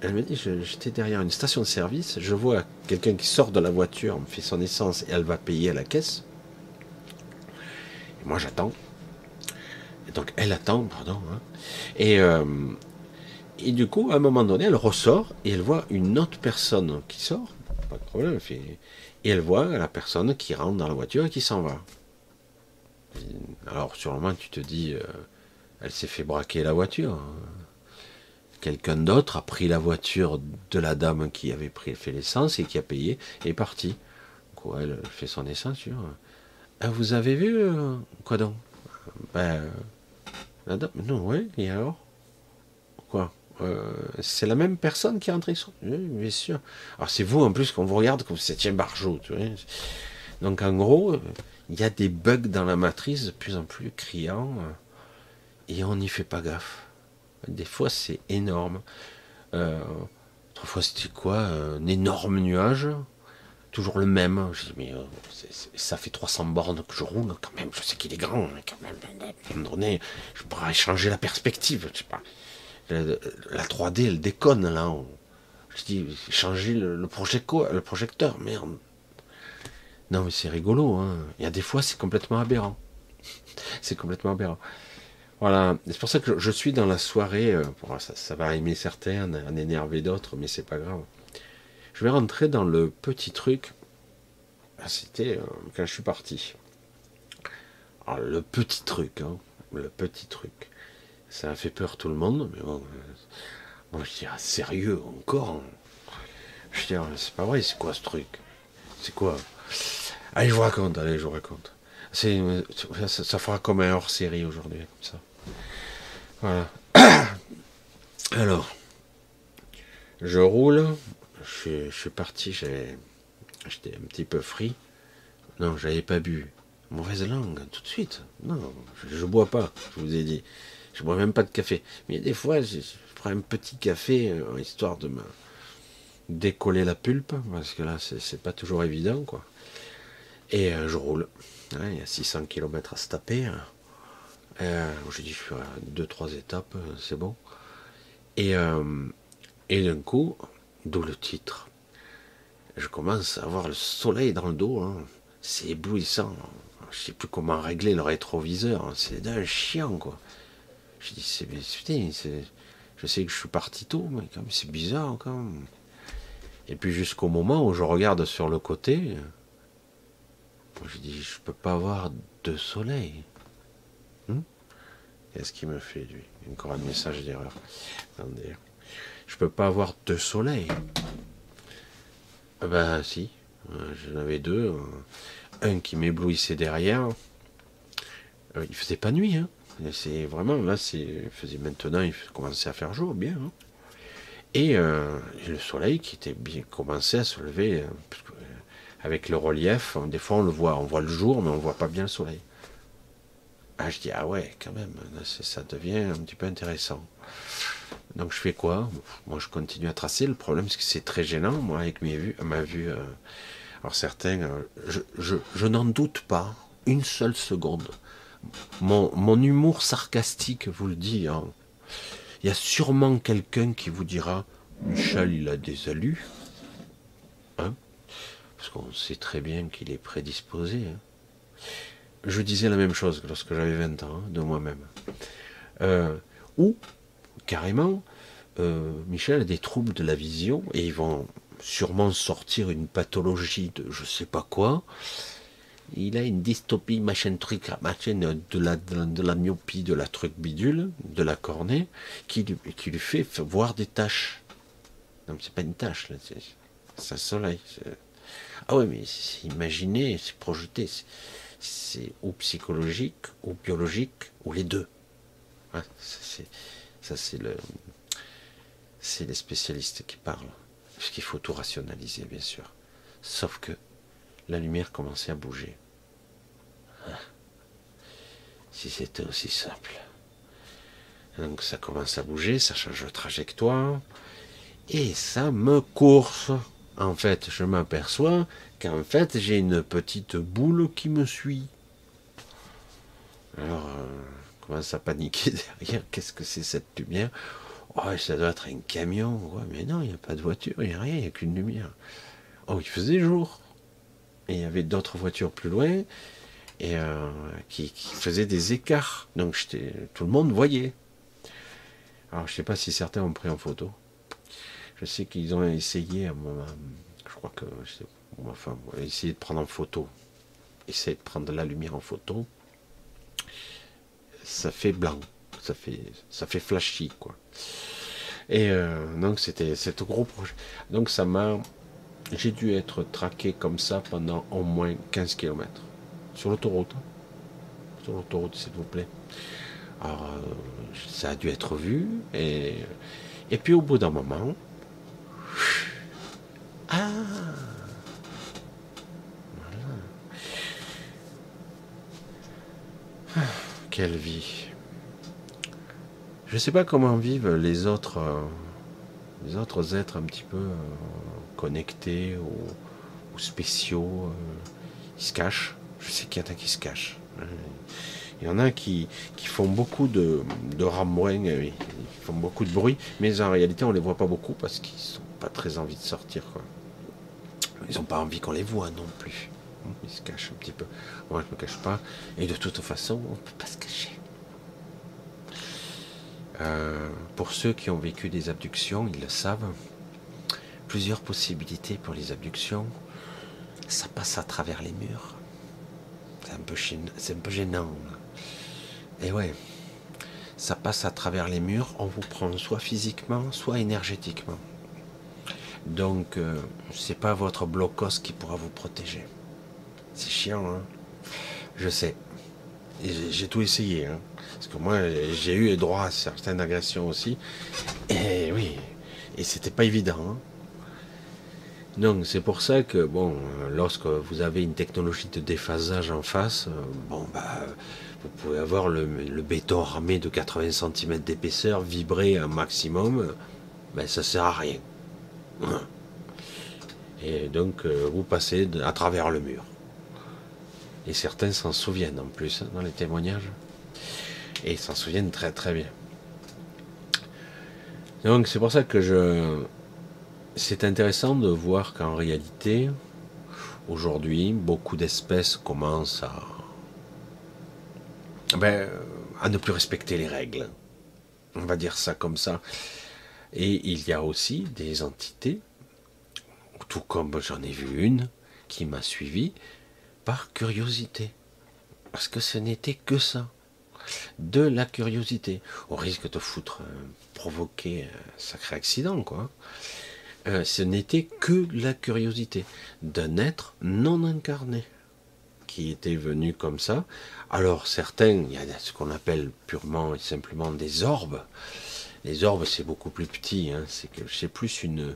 elle m'a dit j'étais derrière une station de service, je vois quelqu'un qui sort de la voiture, me fait son essence et elle va payer à la caisse. Et moi j'attends. Et donc elle attend, pardon. Hein. Et, euh, et du coup, à un moment donné, elle ressort et elle voit une autre personne qui sort. Pas de problème, et elle voit la personne qui rentre dans la voiture et qui s'en va. Alors, moment, tu te dis, euh, elle s'est fait braquer la voiture. Quelqu'un d'autre a pris la voiture de la dame qui avait pris, fait l'essence et qui a payé et est parti. Quoi, elle fait son essence. Ah, vous avez vu euh, Quoi donc? Ben, la dame. Non, oui, et alors? Euh, c'est la même personne qui est rentrée sur. Oui, bien sûr. Alors c'est vous en plus qu'on vous regarde comme étiez barjot. Tu vois Donc en gros, il y a des bugs dans la matrice de plus en plus criants euh, et on n'y fait pas gaffe. Des fois c'est énorme. Euh, autrefois c'était quoi Un énorme nuage. toujours le même. Je dis, mais ça fait 300 bornes que je roule, quand même, je sais qu'il est grand, quand même, à un moment donné, je pourrais changer la perspective, je sais pas. La, 3D, elle déconne, là. Je dis, changer le, le, le projecteur, merde. Non, mais c'est rigolo, hein. Il y a des fois, c'est complètement aberrant. (laughs) c'est complètement aberrant. Voilà, c'est pour ça que je suis dans la soirée. Euh, ça, ça, va aimer certains, en énerver d'autres, mais c'est pas grave. Je vais rentrer dans le petit truc. Ah, c'était euh, quand je suis parti. Alors, le petit truc, hein, le petit truc. Ça a fait peur tout le monde, mais bon. moi, je dis, ah, sérieux, encore. Je dis, c'est pas vrai, c'est quoi ce truc C'est quoi Allez, je vous raconte, allez, je vous raconte. Ça, fera comme un hors série aujourd'hui, comme ça. Voilà. (coughs) Alors, je roule, je, suis parti, j'étais un petit peu frit. Non, j'avais pas bu. Mauvaise langue, tout de suite. Non, je, ne bois pas, je vous ai dit. Je bois même pas de café. Mais des fois, je, prends un petit café, euh, histoire de me décoller la pulpe, parce que là, c'est pas toujours évident, quoi. Et euh, je roule. il y a 600 km à se taper. Hein. Euh, je dis, je suis à 2-3 étapes, c'est bon. Et, et d'un coup, D'où le titre. Je commence à avoir le soleil dans le dos. Hein. C'est éblouissant. Je sais plus comment régler le rétroviseur. Hein. C'est d'un chien, quoi. Je dis, c'est, c'est, je sais que je suis parti tôt, mais même, c'est bizarre, quand même. Et puis jusqu'au moment où je regarde sur le côté, je dis, je peux pas avoir de soleil. Hmm? Qu'est-ce qu'il me fait, lui? Encore un message d'erreur. Attendez je peux pas avoir deux soleils. Ben si, euh, j'en avais deux. Un qui m'éblouissait derrière. Euh, il faisait pas nuit, hein. C'est vraiment là, c'est faisait maintenant, il commençait à faire jour bien. Hein. Et, le soleil qui était bien commençait à se lever avec le relief. Des fois, on le voit, on voit le jour, mais on voit pas bien le soleil. Ah, je dis ah ouais, quand même, ça devient un petit peu intéressant. Donc je fais quoi? Moi je continue à tracer. Le problème c'est que c'est très gênant, moi, avec mes vues, ma vue. Euh, alors certains, euh, je, n'en doute pas une seule seconde. Mon, humour sarcastique vous le dit. Hein. Il y a sûrement quelqu'un qui vous dira Michel, il a des alus. Hein Parce qu'on sait très bien qu'il est prédisposé. Hein. je disais la même chose lorsque j'avais 20 ans, de moi-même. Euh, ou carrément, euh, Michel a des troubles de la vision et ils vont sûrement sortir une pathologie de je sais pas quoi. Il a une dystopie, machin truc, machin de la, de la myopie, de la truc bidule, de la cornée, qui, qui lui fait voir des taches. Non, c'est pas une tache, c'est un soleil. Ah ouais, mais c'est imaginé, c'est projeté. C'est ou psychologique, ou biologique, ou les deux. c'est ça, c'est le, c'est les spécialistes qui parlent. Parce qu'il faut tout rationaliser, bien sûr. Sauf que la lumière commençait à bouger. Ah. Si c'était aussi simple. Donc ça commence à bouger, ça change de trajectoire. Et ça me course. En fait, je m'aperçois qu'en fait, j'ai une petite boule qui me suit. Alors, euh, commence à paniquer (laughs) derrière. Qu'est-ce que c'est cette lumière? Oh, ça doit être un camion. mais non, il n'y a pas de voiture, il n'y a rien, il n'y a qu'une lumière. Oh, il faisait jour. Et il y avait d'autres voitures plus loin et euh, qui, faisaient des écarts. Donc tout le monde voyait. Alors je ne sais pas si certains ont pris en photo. Je sais qu'ils ont essayé. Je crois que enfin, essayer de prendre en photo. Essayer de prendre la lumière en photo ça fait blanc, ça fait, ça fait flashy, quoi. Et euh, donc c'était cet gros projet. Donc ça m'a, j'ai dû être traqué comme ça pendant au moins 15 km sur l'autoroute. Hein. Sur l'autoroute, s'il vous plaît. Alors euh, ça a dû être vu et puis au bout d'un moment, ah. Voilà. Quelle vie. Je ne sais pas comment vivent les autres, euh, les autres êtres un petit peu euh, connectés ou spéciaux, ils se cachent. Je sais qu'il y en a qui se cachent. Il y en a qui, qui font beaucoup de, de ramouin, ils font beaucoup de bruit, mais en réalité on les voit pas beaucoup parce qu'ils n'ont pas très envie de sortir. Ils n'ont pas envie qu'on les voit non plus. Ils se cachent un petit peu. Moi je me cache pas. Et de toute façon, on peut pas se cacher. Euh, pour ceux qui ont vécu des abductions, ils le savent. Plusieurs possibilités pour les abductions. Ça passe à travers les murs. C'est un peu, gênant. Et ouais, ça passe à travers les murs. On vous prend soit physiquement, soit énergétiquement. Donc, euh, c'est pas votre blocos qui pourra vous protéger. C'est chiant, hein Je sais. J'ai tout essayé, hein parce que moi, j'ai eu droit à certaines agressions aussi. Et oui, et c'était pas évident. Hein. Donc c'est pour ça que bon, lorsque vous avez une technologie de déphasage en face, euh, bon bah vous pouvez avoir le, béton armé de 80 cm d'épaisseur vibrer un maximum, ben ça sert à rien. Hein. Et donc euh, vous passez à travers le mur. Et certains s'en souviennent en plus hein, dans les témoignages. Et ils s'en souviennent très très bien. Donc c'est pour ça que je... C'est intéressant de voir qu'en réalité, aujourd'hui, beaucoup d'espèces commencent à... Ben, à ne plus respecter les règles. On va dire ça comme ça. Et il y a aussi des entités, tout comme j'en ai vu une, qui m'a suivi par curiosité. Parce que ce n'était que ça de la curiosité, au risque de foutre, euh, provoquer un sacré accident, quoi. Euh, ce n'était que la curiosité d'un être non incarné qui était venu comme ça. Alors certains, il y a ce qu'on appelle purement et simplement des orbes. Les orbes, c'est beaucoup plus petit. Hein. C'est plus une,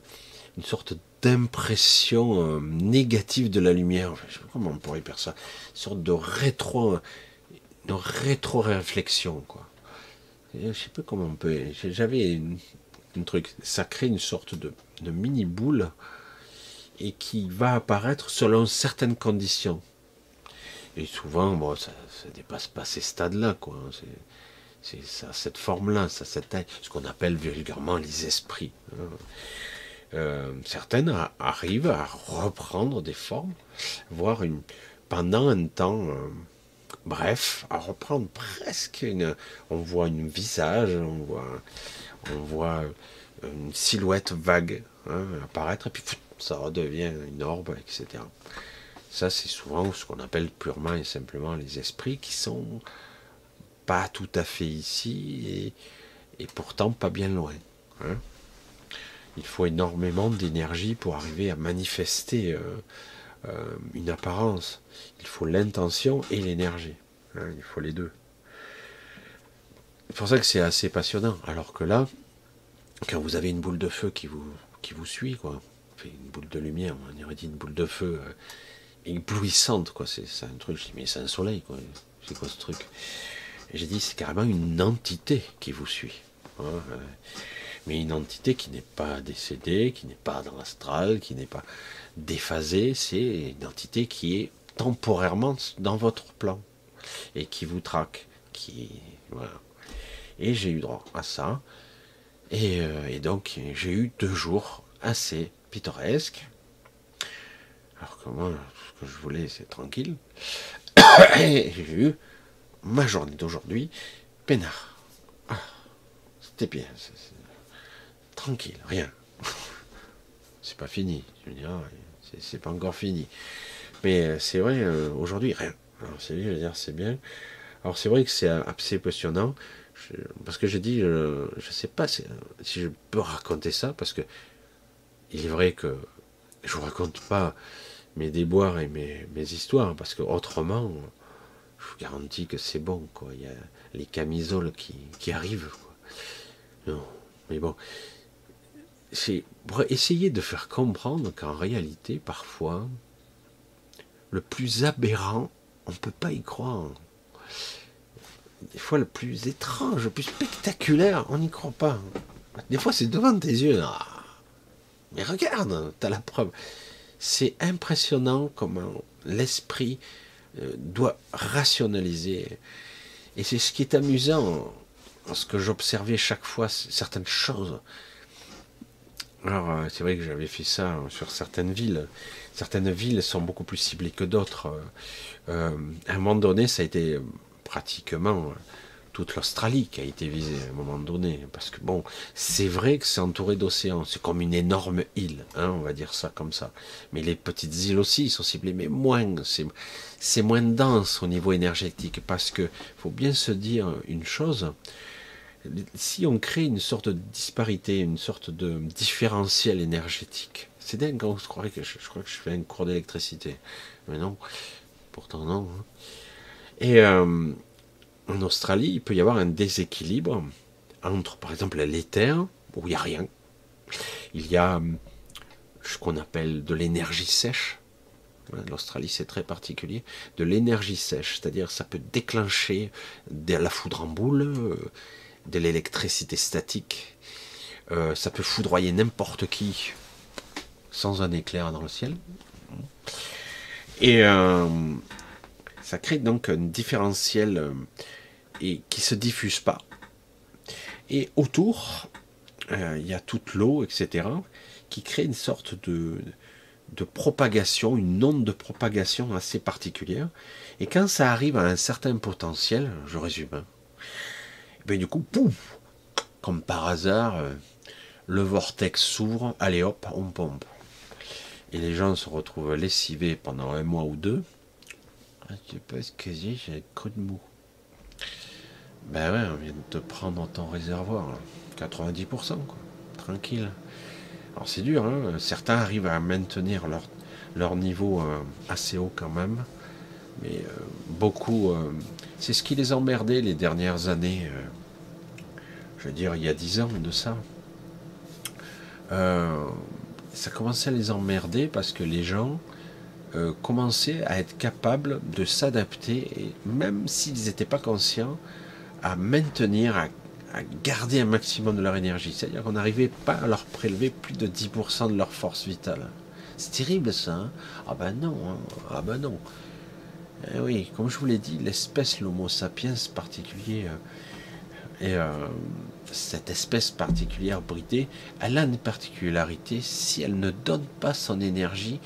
une sorte d'impression euh, négative de la lumière. je sais pas comment on pourrait faire ça. Une sorte de rétro de rétro-réflexion, quoi. je sais pas comment on peut. J'avais un truc, ça crée une sorte de, mini boule et qui va apparaître selon certaines conditions. Et souvent, bon, ça, ne dépasse pas ces stades-là, quoi. C'est ça, cette forme-là, ça, cette taille, ce qu'on appelle vulgairement les esprits. Hein. Euh, certaines arrivent à reprendre des formes, voire une, pendant un temps. Euh, Bref, à reprendre presque une. On voit un visage, on voit, on voit une silhouette vague hein, apparaître, et puis ça redevient une orbe, etc. Ça, c'est souvent ce qu'on appelle purement et simplement les esprits qui sont pas tout à fait ici et, pourtant pas bien loin. Hein. Il faut énormément d'énergie pour arriver à manifester euh, euh, une apparence. Il faut l'intention et l'énergie. Hein, il faut les deux. C'est pour ça que c'est assez passionnant. Alors que là, quand vous avez une boule de feu qui vous, qui vous suit, quoi, une boule de lumière, on aurait dit une boule de feu euh, éblouissante, quoi. C'est un truc. Je dis, mais c'est un soleil, quoi. C'est quoi ce truc? J'ai dit, c'est carrément une entité qui vous suit. Hein, euh, mais une entité qui n'est pas décédée, qui n'est pas dans l'astral, qui n'est pas déphasée, c'est une entité qui est temporairement dans votre plan et qui vous traque. Qui. Et j'ai eu droit à ça. Et, euh, donc j'ai eu deux jours assez pittoresques. Alors que moi, ce que je voulais, c'est tranquille. (coughs) et j'ai eu ma journée d'aujourd'hui peinard. Ah, c'était bien. tranquille, rien. (laughs) c'est pas fini. Je veux dire, c'est pas encore fini. Mais euh, c'est vrai, euh, aujourd'hui, rien. Alors c'est bien. Alors c'est vrai que c'est assez parce que j'ai dit, je ne sais pas si, je peux raconter ça, parce que il est vrai que je vous raconte pas mes déboires et mes, histoires, parce que autrement, je vous garantis que c'est bon, quoi. Il y a les camisoles qui, arrivent, Non, mais bon, c'est pour essayer de faire comprendre qu'en réalité, parfois, le plus aberrant on ne peut pas y croire. Des fois, le plus étrange, le plus spectaculaire, on n'y croit pas. Des fois, c'est devant tes yeux. Mais regarde, tu as la preuve. c'est impressionnant comment l'esprit euh, doit rationaliser. Et c'est ce qui est amusant, ce que j'observais chaque fois certaines choses. Alors, euh, c'est vrai que j'avais fait ça sur certaines villes. Certaines villes sont beaucoup plus ciblées que d'autres. Euh, à un moment donné, ça a été pratiquement toute l'Australie qui a été visée à un moment donné. Parce que bon, c'est vrai que c'est entouré d'océans, c'est comme une énorme île, hein, on va dire ça comme ça. Mais les petites îles aussi sont ciblées, mais moins, c'est moins dense au niveau énergétique. Parce que faut bien se dire une chose, si on crée une sorte de disparité, une sorte de différentiel énergétique, c'est dingue, je, crois que je fais un cours d'électricité. Mais non, pourtant non. Hein. Et euh, en Australie, il peut y avoir un déséquilibre entre, par exemple, l'éther, où il n'y a rien. Il y a hum, ce qu'on appelle de l'énergie sèche. L'Australie, c'est très particulier. De l'énergie sèche, c'est-à-dire ça peut déclencher de la foudre en boule, euh, de l'électricité statique. Euh, ça peut foudroyer n'importe qui sans un éclair dans le ciel. Et euh, ça crée donc un différentiel euh, et qui se diffuse pas. Et autour, euh, il y a toute l'eau, etc., qui crée une sorte de, propagation, une onde de propagation assez particulière. Et quand ça arrive à un certain potentiel, je résume, hein, ben du coup, comme par hasard, euh, le vortex s'ouvre, allez hop, on pompe. Et les gens se retrouvent lessivés pendant un mois ou deux, je sais pas ce que j'ai, j'ai coup de mou. Ben ouais, on vient de te prendre ton réservoir, 90%, quoi. Tranquille. Alors c'est dur, hein certains arrivent à maintenir leur, leur niveau euh, assez haut quand même, mais euh, beaucoup, euh, c'est ce qui les emmerdait les dernières années, je veux dire il y a 10 ans de ça. ça commençait à les emmerder parce que les gens euh, commencer à être capables de s'adapter, même s'ils n'étaient pas conscients, à maintenir, à, garder un maximum de leur énergie. C'est-à-dire qu'on n'arrivait pas à leur prélever plus de 10% de leur force vitale. C'est terrible ça. Hein? Ah ben non, hein. ah ben non. Eh oui, comme je vous l'ai dit, l'espèce, l'Homo sapiens particulier, euh, et euh, cette espèce particulière bridée, elle a une particularité, si elle ne donne pas son énergie,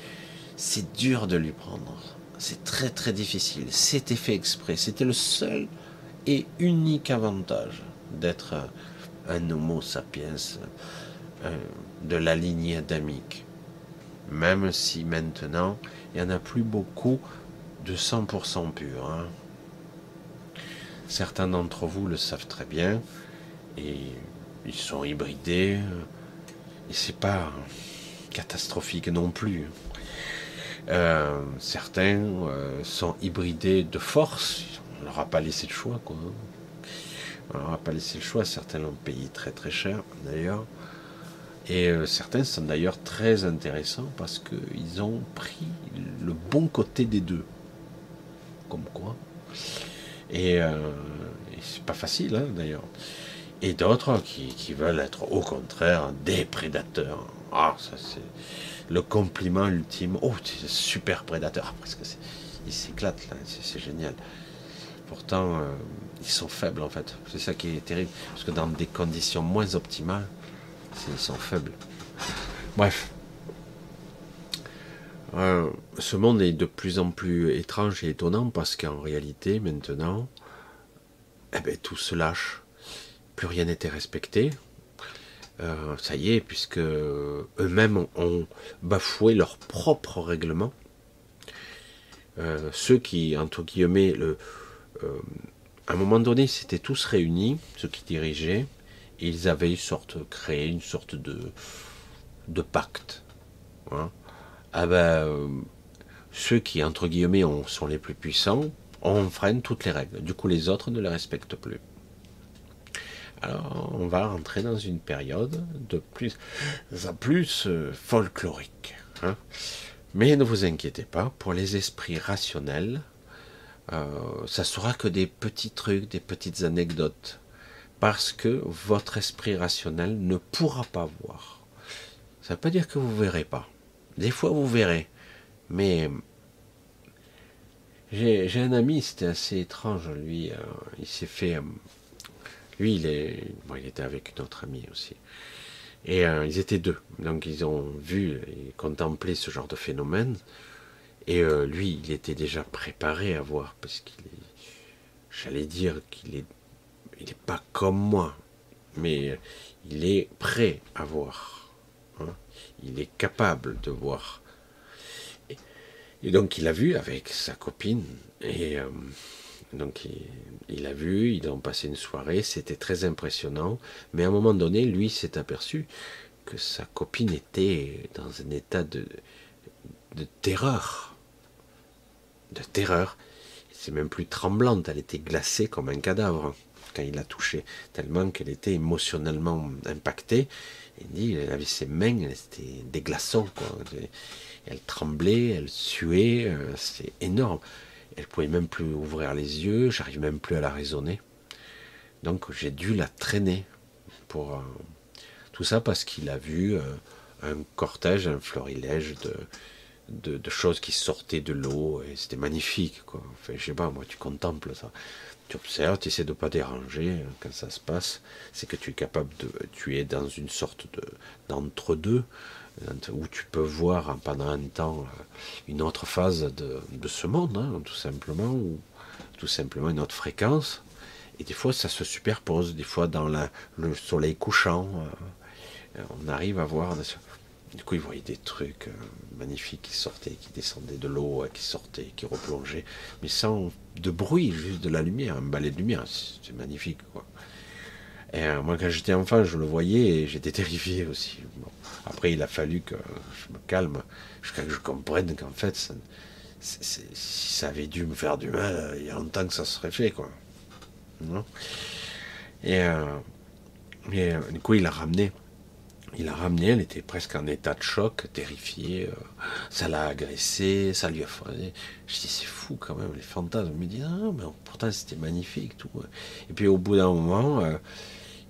c'est dur de lui prendre. C'est très très difficile. C'était fait exprès. C'était le seul et unique avantage d'être un Homo sapiens euh, de la lignée adamique. Même si maintenant, il n'y en a plus beaucoup de 100% purs. Hein. Certains d'entre vous le savent très bien et ils sont hybridés et c'est pas catastrophique non plus. Euh, certains euh, sont hybridés de force. On leur a pas laissé le choix, quoi. On leur a pas laissé le choix. Certains l'ont payé très très cher, d'ailleurs. Et euh, certains sont d'ailleurs très intéressants parce qu'ils ont pris le bon côté des deux. Comme quoi. Et, et c'est pas facile, hein, d'ailleurs. Et d'autres qui, qui veulent être au contraire des prédateurs. Ah, ça c'est le compliment ultime. Oh, es un super prédateur. Parce que ils s'éclatent là, c'est génial. Pourtant, euh, ils sont faibles en fait. C'est ça qui est terrible. Parce que dans des conditions moins optimales, ils sont faibles. Bref. Euh, ce monde est de plus en plus étrange et étonnant parce qu'en réalité, maintenant, eh ben, tout se lâche. Plus rien n'était respecté. Euh, ça y est, puisque eux-mêmes ont, bafoué leur propre règlement. Euh, ceux qui, entre guillemets, le, euh, à un moment donné, s'étaient tous réunis, ceux qui dirigeaient, ils avaient sorte, créé une sorte de, de pacte. Hein. Ah ben, ceux qui, entre guillemets, sont les plus puissants, enfreignent toutes les règles. Du coup, les autres ne les respectent plus. Alors, on va rentrer dans une période de plus en plus euh, folklorique. Hein. Mais ne vous inquiétez pas, pour les esprits rationnels, euh, ça sera que des petits trucs, des petites anecdotes. Parce que votre esprit rationnel ne pourra pas voir. Ça ne veut pas dire que vous ne verrez pas. Des fois, vous verrez. Mais j'ai un ami, c'était assez étrange. Lui, euh, il s'est fait. Euh, lui, il, est, il était avec une autre amie aussi. Et euh, ils étaient deux. Donc, ils ont vu et contemplé ce genre de phénomène. Et lui, il était déjà préparé à voir, parce qu'il est. J'allais dire qu'il est. Il n'est pas comme moi, mais il est prêt à voir. Hein. Il est capable de voir. Et donc il a vu avec sa copine, et euh, donc il, a vu, ils ont passé une soirée, c'était très impressionnant, mais à un moment donné, lui s'est aperçu que sa copine était dans un état de, de terreur. De terreur. C'est même plus tremblante, elle était glacée comme un cadavre quand il l'a touchée, tellement qu'elle était émotionnellement impactée. Il dit, elle avait ses mains, c'était des glaçons. Elle tremblait, elle suait, euh, c'est énorme. Elle pouvait même plus ouvrir les yeux, j'arrive même plus à la raisonner. Donc j'ai dû la traîner pour euh, tout ça parce qu'il a vu euh, un cortège, un florilège de, de, choses qui sortaient de l'eau et c'était magnifique. Quoi. Enfin, je sais pas, moi tu contemples ça. Tu observes, tu essaies de pas déranger quand ça se passe. C'est que tu es capable de. Tu es dans une sorte de d'entre-deux où tu peux voir pendant un temps euh, une autre phase de, ce monde, hein, tout simplement, ou tout simplement une autre fréquence. Et des fois, ça se superpose, des fois dans le soleil couchant, euh, on arrive à voir. Du coup, ils voyaient des trucs euh, magnifiques qui sortaient, qui descendaient de l'eau, qui sortaient, qui replongeaient, mais sans de bruit, juste de la lumière, un balai de lumière. C'est magnifique. Et moi, quand j'étais enfant, je le voyais et j'étais (laughs) terrifié aussi. Après, il a fallu que je me calme, jusqu'à que je comprenne qu'en fait, si ça avait dû me faire du mal, il y a longtemps que ça serait fait, quoi. et, euh, euh, du coup, il a ramené. Il a ramené, elle était presque en état de choc, terrifiée. Euh, ça l'a agressé, ça lui a fait. Je dis, c'est fou quand même, les fantasmes. me dit, ah, mais pourtant c'était magnifique, tout. Et puis au bout d'un moment,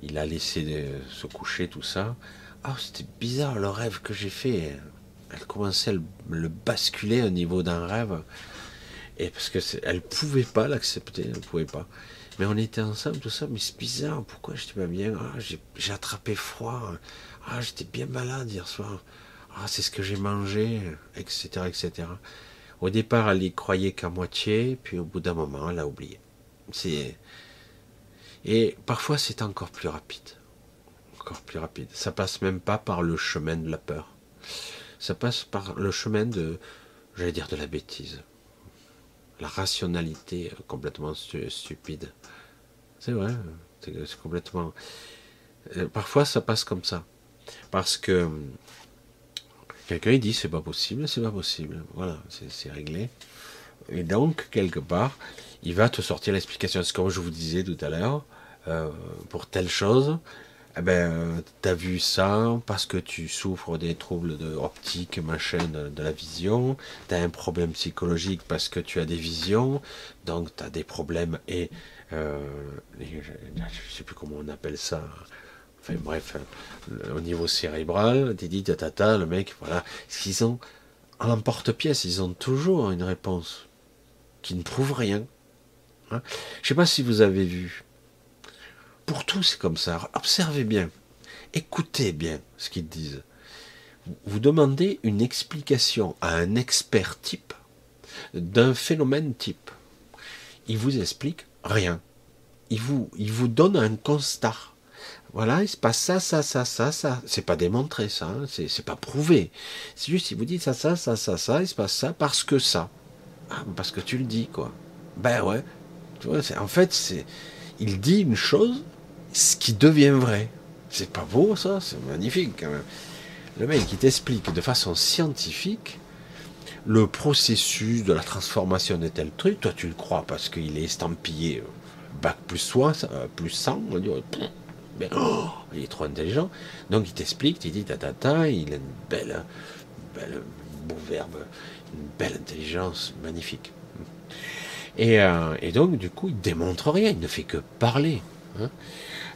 il a laissé se coucher, tout ça. Ah, c'était bizarre le rêve que j'ai fait. Elle commençait à le, basculer au niveau d'un rêve. Et parce que elle pouvait pas l'accepter, elle pouvait pas. Mais on était ensemble, tout ça, mais c'est bizarre, pourquoi j'étais pas bien? Ah, J'ai attrapé froid. Ah, j'étais bien malade hier soir. Ah, c'est ce que j'ai mangé, etc., etc. Au départ, elle y croyait qu'à moitié, puis au bout d'un moment, elle a oublié. Et parfois, c'est encore plus rapide plus rapide. Ça passe même pas par le chemin de la peur. Ça passe par le chemin de, j'allais dire, de la bêtise. La rationalité complètement stupide. C'est vrai, c'est complètement. Euh, parfois, ça passe comme ça. Parce que quelqu'un dit c'est pas possible, c'est pas possible. Voilà, c'est réglé. Et donc, quelque part, il va te sortir l'explication. C'est comme je vous disais tout à l'heure, euh, pour telle chose, eh ben, tu as vu ça parce que tu souffres des troubles de optique, machin, de, la vision, tu as un problème psychologique parce que tu as des visions, donc tu as des problèmes et, euh, je sais plus comment on appelle ça, enfin bref, au niveau cérébral, tu dis, tata, le mec, voilà, ils ont, en l'emporte-pièce, ils ont toujours une réponse qui ne prouve rien. Hein. Je sais pas si vous avez vu, pour tout, c'est comme ça. Observez bien. Écoutez bien ce qu'ils disent. Vous demandez une explication à un expert type d'un phénomène type. Il vous explique rien. Il vous, il vous donne un constat. Voilà, il se passe ça, ça, ça, ça, ça. C'est pas démontré, ça. Hein. C'est pas prouvé. C'est juste, il vous dit ça, ça, ça, ça, ça. Il se passe ça parce que ça. Ah, parce que tu le dis, quoi. Ben ouais. Tu vois, en fait, c'est, il dit une chose, ce qui devient vrai. C'est pas beau ça, c'est magnifique quand même. Le mec qui t'explique de façon scientifique le processus de la transformation de tel truc, toi tu le crois parce qu'il est estampillé euh, bac plus euh, plus 100, on dit, mais oh, il est trop intelligent. Donc il t'explique, il dit ta ta ta, il a une belle, belle beau verbe, une belle intelligence, magnifique. Et, euh, donc du coup il démontre rien, il ne fait que parler. Hein.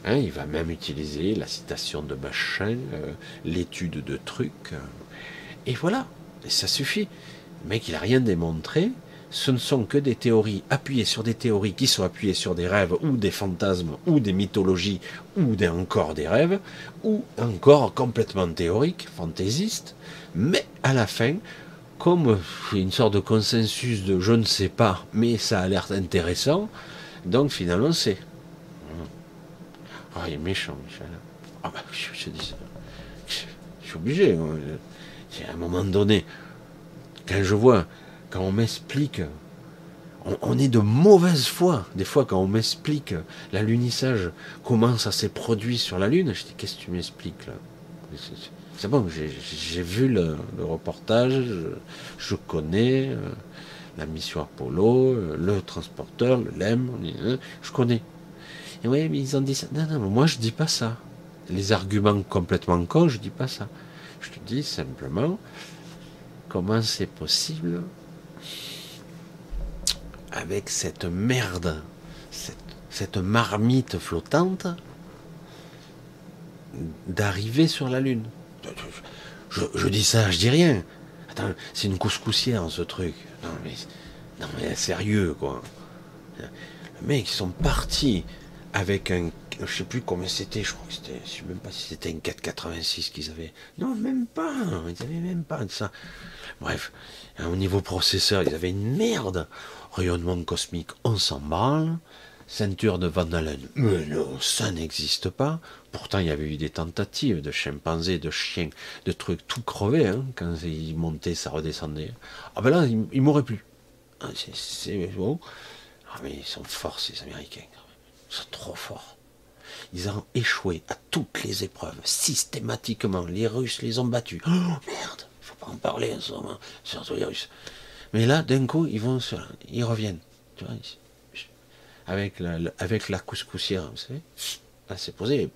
Hein, il va même utiliser la citation de machin, euh, l'étude de trucs. Euh, et voilà. Ça suffit. Le mec, il a rien démontré. Ce ne sont que des théories appuyées sur des théories qui sont appuyées sur des rêves ou des fantasmes ou des mythologies ou des, encore des rêves ou encore complètement théoriques, fantaisistes. Mais à la fin, comme une sorte de consensus de je ne sais pas, mais ça a l'air intéressant, donc finalement c'est. Ah, il est méchant, Michel. Ah bah, je, dis ça. Je, suis obligé. À un moment donné, quand je vois, quand on m'explique, on, est de mauvaise foi. Des fois, quand on m'explique l'alunissage, comment ça s'est produit sur la Lune, je dis qu'est-ce que tu m'expliques là? C'est bon, j'ai vu le, reportage, je, connais euh, la mission Apollo, euh, le transporteur, le LEM, je connais. Et oui, mais ils ont dit ça. Non, non, moi je dis pas ça. Les arguments complètement cons, je dis pas ça. Je te dis simplement comment c'est possible avec cette merde, cette, marmite flottante, d'arriver sur la Lune. Je, dis ça, je dis rien. Attends, c'est une couscoussière ce truc. Non mais, non mais sérieux quoi. Les mecs, ils sont partis avec un, je sais plus combien c'était, je crois que c'était, je sais même pas si c'était un 486 qu'ils avaient. Non, même pas, ils avaient même pas de ça. Bref, au niveau processeur, ils avaient une merde. Rayonnement cosmique, on s'en branle. Ceinture de Van mais non, ça n'existe pas. Pourtant, il y avait eu des tentatives de chimpanzés, de chiens, de trucs tout crevés. Hein. Quand ils montaient, ça redescendait. Ah ben là, ils, m'auraient plu. Ah, c'est bon. Ah mais ils sont forts, ces Américains. Trop forts. Ils ont échoué à toutes les épreuves, systématiquement. Les Russes les ont battus. Oh merde, faut pas en parler en ce moment, surtout les Russes. Mais là, d'un coup, ils vont sur, ils reviennent. Tu vois, avec la, avec la couscoussière, vous savez. Là, c'est posé.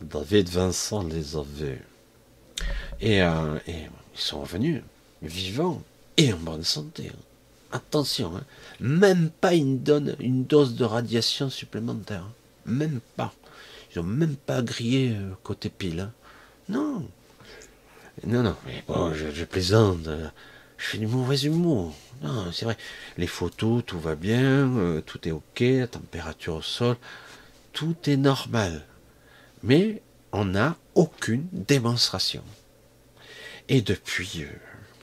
David Vincent les a vus. Et, euh, et, ils sont revenus, vivants et en bonne santé. Hein. Attention, hein. Même pas une, donne, une dose de radiation supplémentaire. Hein. Même pas. Ils n'ont même pas grillé euh, côté pile. Non. Non, non, mais bon, je, plaisante. Euh, je fais du mauvais humour. Non, c'est vrai. Les photos, tout va bien, euh, tout est ok, la température au sol, tout est normal. Mais on n'a aucune démonstration. Et depuis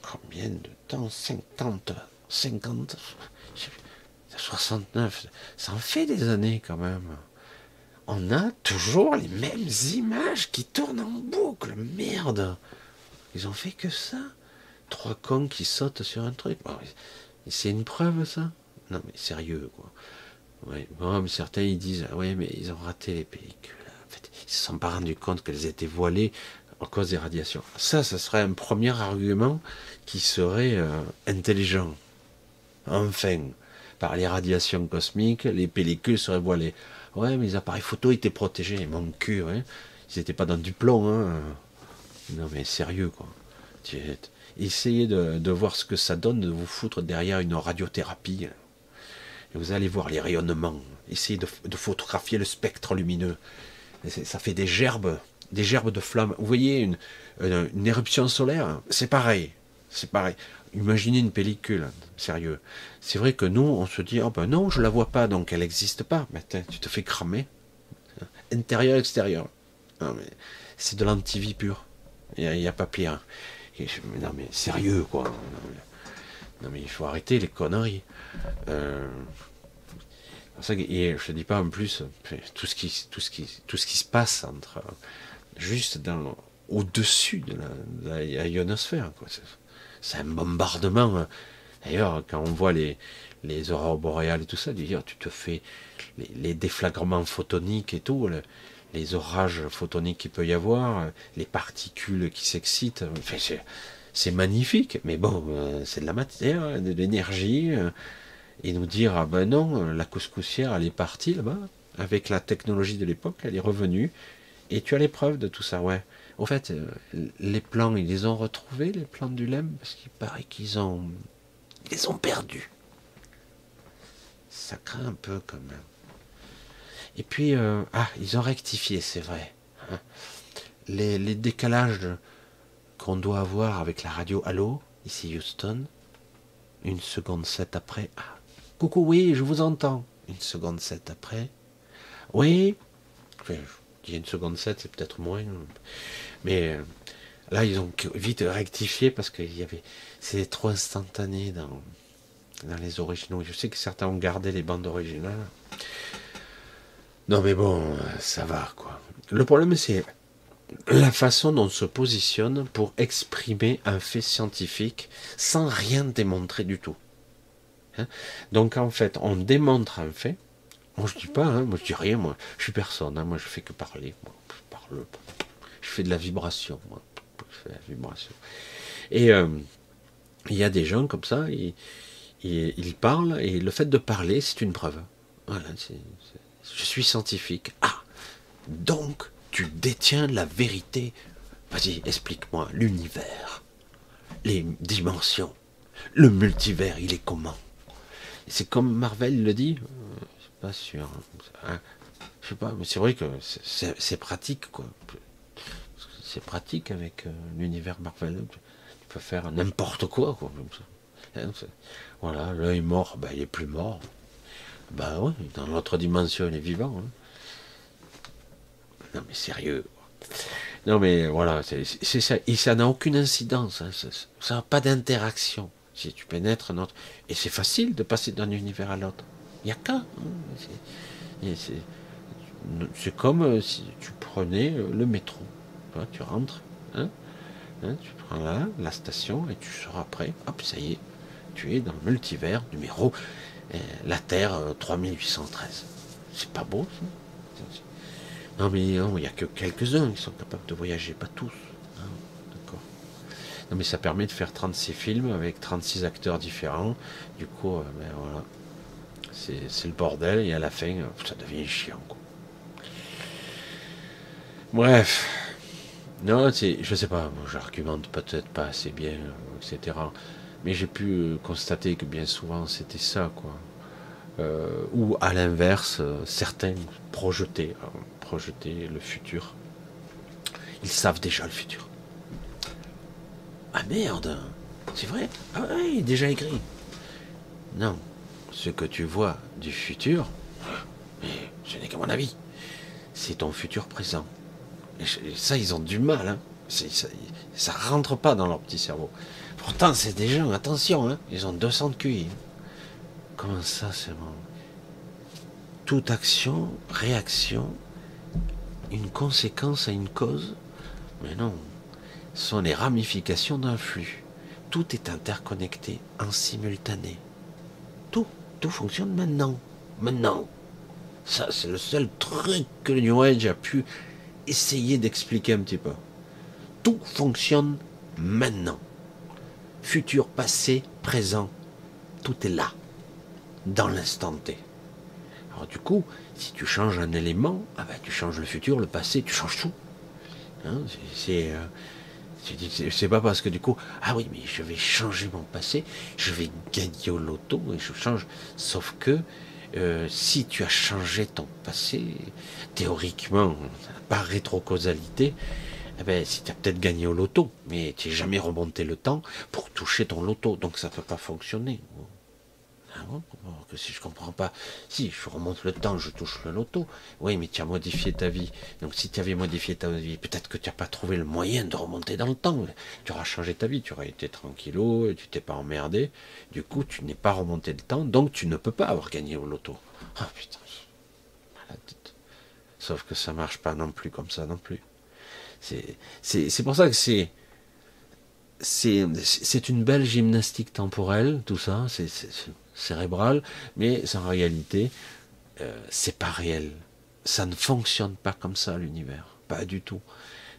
combien de temps? 50 50, 69, ça en fait des années quand même. On a toujours les mêmes images qui tournent en boucle. Merde. Ils ont fait que ça. Trois cons qui sautent sur un truc. c'est une preuve, ça? Non, mais sérieux, quoi. Bon, mais certains, ils disent, ouais, mais ils ont raté les pellicules. En fait, ils se sont pas rendus compte qu'elles étaient voilées en cause des radiations. Ça, ce serait un premier argument qui serait euh, intelligent. Enfin, par les radiations cosmiques, les pellicules seraient voilées. Ouais, mais les appareils photo étaient protégés. Mon cul, hein. Ils n'étaient pas dans du plomb, hein. Non, mais sérieux, quoi. Essayez de, voir ce que ça donne de vous foutre derrière une radiothérapie. Et vous allez voir les rayonnements. Essayez de, photographier le spectre lumineux. ça fait des gerbes, des gerbes de flammes. Vous voyez une éruption solaire? C'est pareil. C'est pareil. Imaginez une pellicule, sérieux. C'est vrai que nous, on se dit, oh ben non, je la vois pas, donc elle n'existe pas. Mais tu te fais cramer. Intérieur, extérieur. c'est de l'antivie pure. Il n'y a, pas pire. non mais sérieux, quoi. Non mais, il faut arrêter les conneries. Euh, et je ne dis pas en plus tout ce qui, se passe entre juste au-dessus de la, ionosphère. C'est un bombardement. D'ailleurs, quand on voit les, les aurores boréales et tout ça, tu te fais les, déflagrements photoniques et tout, les orages photoniques qu'il peut y avoir, les particules qui s'excitent. c'est magnifique, mais bon, euh, c'est de la matière, de l'énergie. Euh, et nous dire, ah ben non, la couscoussière, elle est partie là-bas, avec la technologie de l'époque, elle est revenue, et tu as l'épreuve de tout ça, ouais. Au fait, euh, les plans, ils les ont retrouvés, les plans du LEM, parce qu'il paraît qu'ils ont. Ils les ont perdus. Ça craint un peu quand même. Et puis, euh, ah, ils ont rectifié, c'est vrai. Hein. Les, décalages qu'on doit avoir avec la radio Allô, ici Houston. Une seconde sept après. Ah, coucou, oui, je vous entends. Une seconde sept après. Oui. Enfin, je dis une seconde sept, c'est peut-être moins. Mais euh, là, ils ont vite rectifié parce qu'il y avait. Trop instantané dans, les originaux. Je sais que certains ont gardé les bandes originales. Non, mais bon, ça va, quoi. Le problème, c'est la façon dont on se positionne pour exprimer un fait scientifique sans rien démontrer du tout. Hein? Donc en fait, on démontre un fait. Moi je dis pas, hein, moi je dis rien, moi je suis personne, hein, moi je fais que parler, parle, je fais de la vibration, moi je fais de la vibration. Et euh, il y a des gens comme ça, ils, parlent et le fait de parler c'est une preuve. Voilà, je suis scientifique. Ah, donc tu détiens la vérité. Vas-y, explique-moi l'univers, les dimensions, le multivers, il est comment? C'est comme Marvel le dit euh, Je suis pas sûr. Hein. Je sais pas, mais c'est vrai que c'est pratique, quoi. C'est pratique avec euh, l'univers Marvel. Tu peux faire n'importe quoi, quoi. Hein, voilà, l'œil mort, ben, il est plus mort. Ben oui, dans l'autre dimension, il est vivant. Hein. Non mais sérieux. Non mais voilà, c'est ça. Et ça n'a aucune incidence. Hein. Ça n'a pas d'interaction. Si tu pénètres notre... Et c'est facile de passer d'un univers à l'autre. Il n'y a qu'un. Hein. C'est comme euh, si tu prenais euh, le métro. Tu rentres, hein, tu prends là, la station, et tu seras prêt. Hop, ça y est. Tu es dans le multivers numéro euh, la Terre 3813. C'est pas beau ça? Non, mais il n'y a que quelques-uns qui sont capables de voyager, pas tous. Hein, d'accord. Non, mais ça permet de faire 36 films avec 36 acteurs différents. Du coup, euh, ben, voilà. C'est le bordel et à la fin, euh, ça devient chiant. Bref. Non, je sais pas, j'argumente peut-être pas assez bien, euh, etc. Mais j'ai pu constater que bien souvent c'était ça, quoi. ou à l'inverse, certains projetaient le futur. Ils savent déjà le futur. Ah merde, c'est vrai? Ah oui, déjà écrit. Non, ce que tu vois du futur, ce n'est qu'à mon avis, c'est ton futur présent. Ça, ils ont du mal. Hein. Ça, rentre pas dans leur petit cerveau. Pourtant, c'est des gens, attention, hein, ils ont 200 de QI. Comment ça, c'est bon? Toute action, réaction, une conséquence à une cause? Mais non, ce sont les ramifications d'un flux. Tout est interconnecté en simultané. Tout, tout fonctionne maintenant. Maintenant. Ça, c'est le seul truc que le New Age a pu essayer d'expliquer un petit peu. Tout fonctionne maintenant. Futur, passé, présent, tout est là, dans l'instant T. Alors du coup, si tu changes un élément, ah ben, tu changes le futur, le passé, tu changes tout. Hein, c'est c'est pas parce que du coup, ah oui, mais je vais changer mon passé, je vais gagner au loto et je change. Sauf que euh, si tu as changé ton passé, théoriquement, par rétrocausalité, eh ben, si tu as peut-être gagné au loto, mais tu n'es jamais remonté le temps pour toucher ton loto, donc ça ne peut pas fonctionner. Ah que si je comprends pas, si je remonte le temps, je touche le loto. Oui, mais tu as modifié ta vie. Donc si tu avais modifié ta vie, peut-être que tu n'as pas trouvé le moyen de remonter dans le temps. Tu auras changé ta vie, tu aurais été tranquillo, tu t'es pas emmerdé. Du coup, tu n'es pas remonté le temps, donc tu ne peux pas avoir gagné au loto. Ah putain, Sauf que ça marche pas non plus comme ça non plus. C'est pour ça que c'est c'est une belle gymnastique temporelle, tout ça. C'est cérébrale, mais en réalité, euh, c'est pas réel. Ça ne fonctionne pas comme ça l'univers, pas du tout.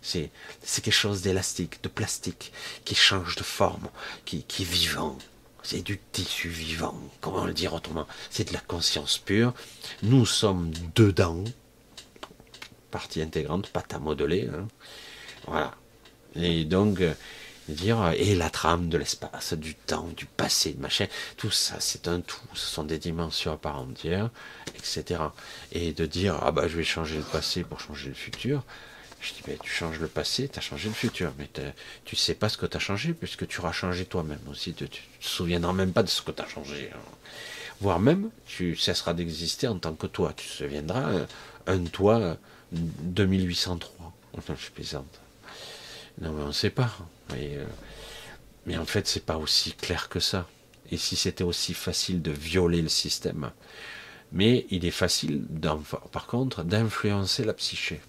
C'est quelque chose d'élastique, de plastique, qui change de forme, qui, qui est vivant. C'est du tissu vivant. Comment le dire autrement C'est de la conscience pure. Nous sommes dedans, partie intégrante, pâte à modeler. Hein. Voilà. Et donc, euh, dire et la trame de l'espace, du temps, du passé, de machin, tout ça c'est un tout, ce sont des dimensions à part entière, etc. Et de dire ah bah je vais changer le passé pour changer le futur, Je dis, ben, tu changes le passé, tu as changé le futur. Mais tu sais pas ce que tu as changé, puisque tu auras changé toi-même aussi. Tu ne te souviendras même pas de ce que tu as changé. Hein. Voire même, tu cesseras d'exister en tant que toi. Tu te souviendras, euh, un, toi 2803. Enfin, je plaisante. Non, mais on ne sait pas. Mais, euh, mais en fait, c'est pas aussi clair que ça. Et si c'était aussi facile de violer le système, mais il est facile, par contre, d'influencer la psyché.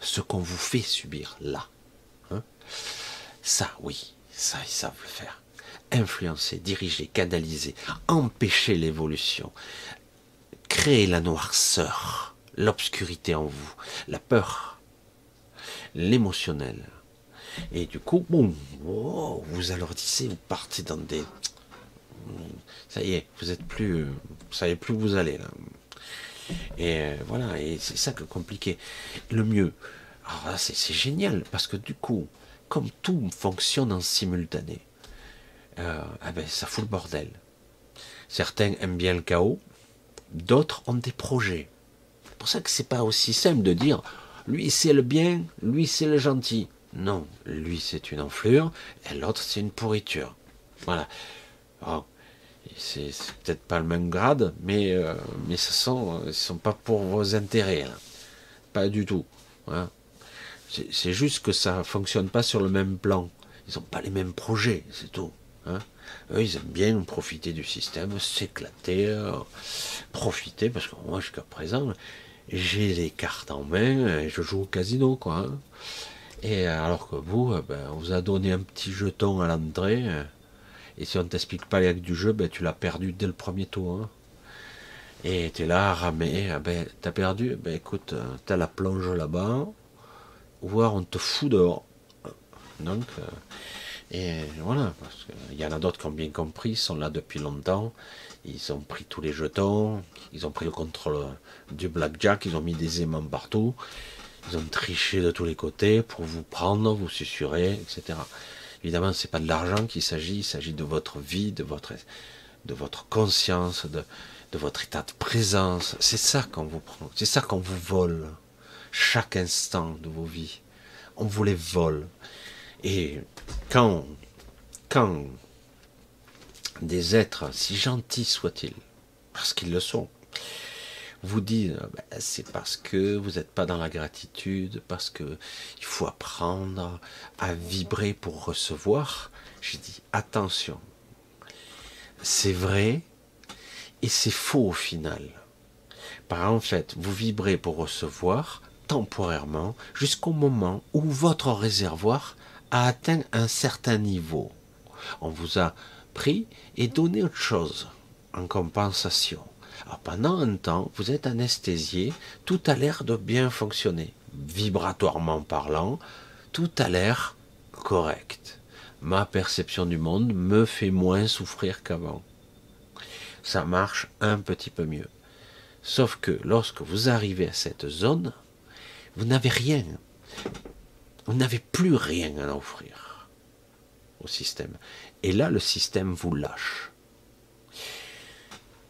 Ce qu'on vous fait subir là. Hein, ça, oui, ça, ils savent le faire. Influencer, diriger, canaliser, empêcher l'évolution, créer la noirceur, l'obscurité en vous, la peur, l'émotionnel. Et du coup, bon, vous alourdissez, vous partez dans des ça y est, vous êtes plus, vous savez plus où vous allez là. Et euh, voilà, et c'est ça que compliqué. Le mieux, alors c'est génial parce que du coup, comme tout fonctionne en simultané, euh, ah ben, ça fout le bordel. Certains aiment bien le chaos, d'autres ont des projets. C'est pour ça que c'est pas aussi simple de dire lui c'est le bien, lui c'est le gentil. Non, lui c'est une enflure et l'autre c'est une pourriture. Voilà. C'est peut-être pas le même grade, mais, euh, ce sont, ils sont pas pour vos intérêts. Hein. Pas du tout. Hein. C'est juste que ça fonctionne pas sur le même plan. Ils n'ont pas les mêmes projets, c'est tout. Hein. Eux, ils aiment bien profiter du système, s'éclater, euh, profiter, parce que moi, jusqu'à présent, j'ai les cartes en main et je joue au casino, quoi. Et alors que vous, euh, ben, on vous a donné un petit jeton à l'entrée. Et si on ne t'explique pas les règles du jeu, ben, tu l'as perdu dès le premier tour. Hein. Et tu es là à ramer. Ah ben, t'as perdu Ben écoute, euh, t'as la plonge là-bas. Alors on te fout dehors. Donc, euh, et voilà. Parce qu'il y en a d'autres qui ont bien compris, ils sont là depuis longtemps. Ils ont pris tous les jetons. Ils ont pris le contrôle du blackjack. Ils ont mis des aimants partout. Ils ont triché de tous les côtés pour vous prendre, vous susurrer, etc. Évidemment, ce n'est pas de l'argent qu'il s'agit, il s'agit de votre vie, de votre, de votre conscience, de, de votre état de présence. C'est ça qu'on vous prend, c'est ça qu'on vous vole chaque instant de vos vies. On vous les vole. Et quand, quand des êtres, si gentils soient-ils, parce qu'ils le sont, vous dit euh, ben, c'est parce que vous n'êtes pas dans la gratitude, parce que il faut apprendre à vibrer pour recevoir. J'ai dit attention, c'est vrai et c'est faux au final. Par en fait, vous vibrez pour recevoir temporairement jusqu'au moment où votre réservoir a atteint un certain niveau. On vous a pris et donné autre chose en compensation. Alors pendant un temps, vous êtes anesthésié, tout a l'air de bien fonctionner. Vibratoirement parlant, tout a l'air correct. Ma perception du monde me fait moins souffrir qu'avant. Ça marche un petit peu mieux. Sauf que lorsque vous arrivez à cette zone, vous n'avez rien. Vous n'avez plus rien à offrir au système. Et là, le système vous lâche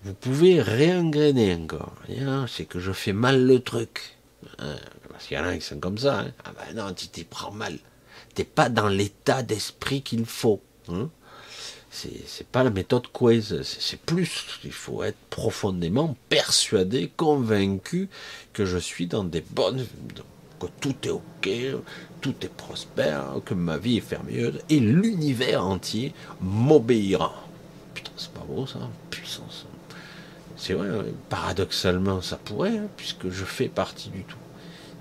vous pouvez réengrainer encore. C'est que je fais mal le truc. Hein, parce qu'il y en a qui sont comme ça. Hein. Ah ben non, tu t'y prends mal. T'es pas dans l'état d'esprit qu'il faut. Hein. C'est pas la méthode Quiz. C'est plus. Il faut être profondément persuadé, convaincu que je suis dans des bonnes. que tout est ok, tout est prospère, que ma vie est fermeuse et l'univers entier m'obéira. Putain, c'est pas beau ça, puissance. C'est vrai, paradoxalement, ça pourrait, hein, puisque je fais partie du tout.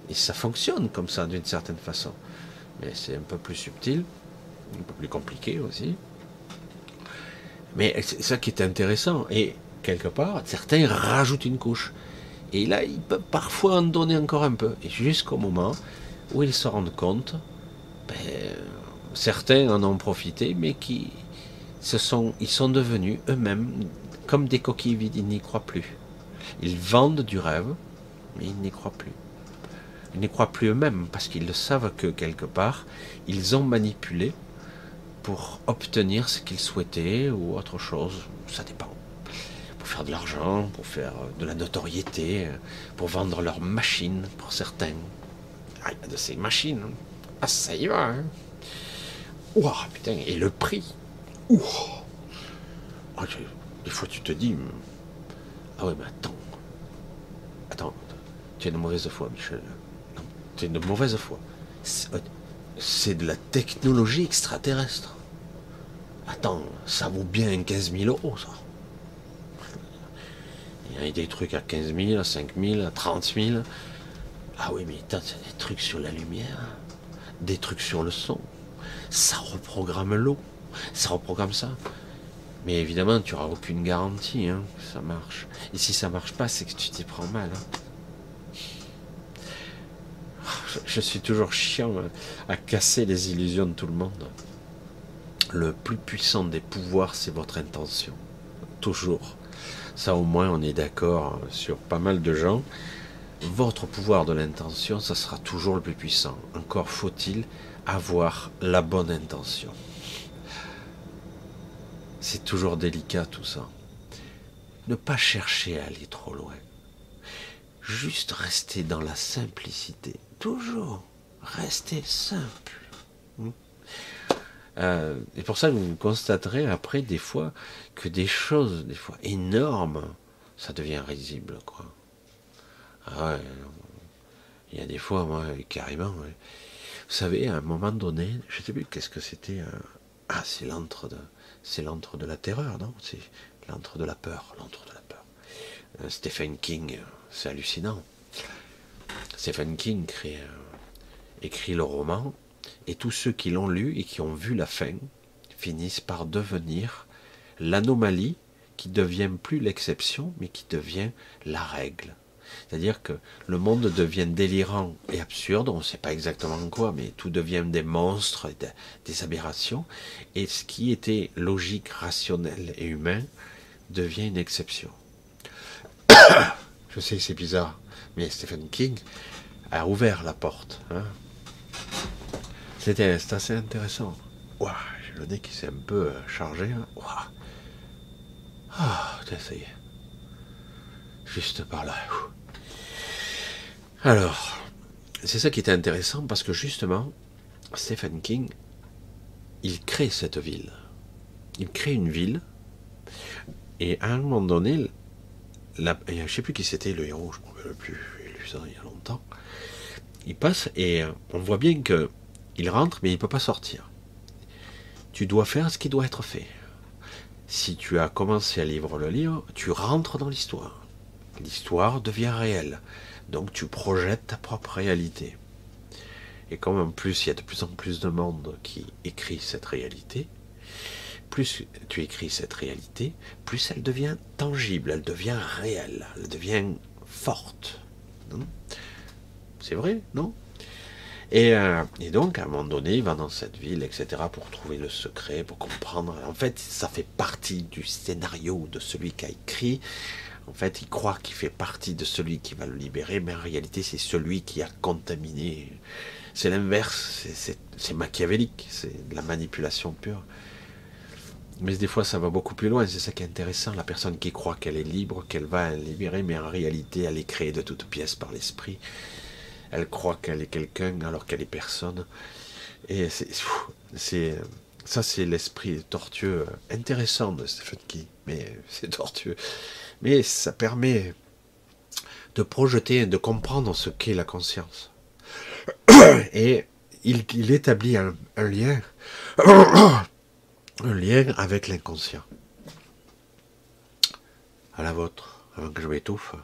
Et ça fonctionne comme ça, d'une certaine façon. Mais c'est un peu plus subtil, un peu plus compliqué aussi. Mais c'est ça qui est intéressant. Et quelque part, certains rajoutent une couche. Et là, ils peuvent parfois en donner encore un peu. Et jusqu'au moment où ils se rendent compte, ben, certains en ont profité, mais qui se ils sont devenus eux-mêmes comme des coquilles vides, ils n'y croient plus. Ils vendent du rêve, mais ils n'y croient plus. Ils n'y croient plus eux-mêmes parce qu'ils le savent que quelque part, ils ont manipulé pour obtenir ce qu'ils souhaitaient ou autre chose. Ça dépend. Pour faire de l'argent, pour faire de la notoriété, pour vendre leurs machines pour certains. Ah, il y a de ces machines. Ah, ça y va. Hein. Ouah, putain, et le prix? Ouah. Ah, des fois, tu te dis. Ah ouais, mais attends. Attends, tu es de mauvaise foi, Michel. Tu es de mauvaise foi. C'est de la technologie extraterrestre. Attends, ça vaut bien 15 000 euros, ça. Il y a des trucs à 15 000, à 5 000, à 30 000. Ah oui, mais t'as des trucs sur la lumière, des trucs sur le son. Ça reprogramme l'eau, ça reprogramme ça. Mais évidemment, tu n'auras aucune garantie, hein, que ça marche. Et si ça marche pas, c'est que tu t'y prends mal. Hein. Je, suis toujours chiant hein, à casser les illusions de tout le monde. Le plus puissant des pouvoirs, c'est votre intention. Toujours. Ça, au moins, on est d'accord sur pas mal de gens. Votre pouvoir de l'intention, ça sera toujours le plus puissant. Encore faut-il avoir la bonne intention. C'est toujours délicat tout ça. Ne pas chercher à aller trop loin. Juste rester dans la simplicité. Toujours rester simple. Hmm. Euh, et pour ça, vous constaterez après des fois que des choses, des fois énormes, ça devient risible, quoi. Ah il y a des fois, moi, carrément. Vous savez, à un moment donné, je sais plus qu'est-ce que c'était. Ah, c'est l'antre de, c'est l'antre de la terreur, non? C'est l'antre de la peur, l'antre de la peur. Euh, Stephen King, c'est hallucinant. Stephen King crée, écrit le roman, et tous ceux qui l'ont lu et qui ont vu la fin finissent par devenir l'anomalie qui devient plus l'exception, mais qui devient la règle. C'est-à-dire que le monde devient délirant et absurde, on ne sait pas exactement quoi, mais tout devient des monstres, des aberrations, et ce qui était logique, rationnel et humain devient une exception. (coughs) Je sais, c'est bizarre, mais Stephen King a ouvert la porte. Hein. C'était assez intéressant. j'ai le nez qui s'est un peu euh, chargé. Hein. Ah, ça. Juste par là. Alors, c'est ça qui était intéressant parce que justement, Stephen King, il crée cette ville. Il crée une ville. Et à un moment donné, la, je ne sais plus qui c'était le héros, je ne me rappelle plus, il lu ça il y a longtemps. Il passe et on voit bien que il rentre, mais il ne peut pas sortir. Tu dois faire ce qui doit être fait. Si tu as commencé à lire le livre, tu rentres dans l'histoire. L'histoire devient réelle. Donc tu projettes ta propre réalité. Et comme en plus il y a de plus en plus de monde qui écrit cette réalité, plus tu écris cette réalité, plus elle devient tangible, elle devient réelle, elle devient forte. C'est vrai, non? Euh, et, donc, à un moment donné, il va dans cette ville, etc., pour trouver le secret, pour comprendre. En fait, ça fait partie du scénario de celui qui a écrit. En fait, il croit qu'il fait partie de celui qui va le libérer, mais en réalité, c'est celui qui a contaminé. C'est l'inverse, c'est machiavélique, c'est de la manipulation pure. Mais des fois, ça va beaucoup plus loin, c'est ça qui est intéressant. La personne qui croit qu'elle est libre, qu'elle va libérer, mais en réalité, elle est créée de toutes pièces par l'esprit. Elle croit qu'elle est quelqu'un alors qu'elle est personne. Et c'est, ça, c'est l'esprit tortueux intéressant de Stephen King, mais c'est tortueux. Mais ça permet de projeter et de comprendre ce qu'est la conscience. (coughs) Et il, établit un, lien, (coughs) un lien avec l'inconscient. À la vôtre, avant que je m'étouffe.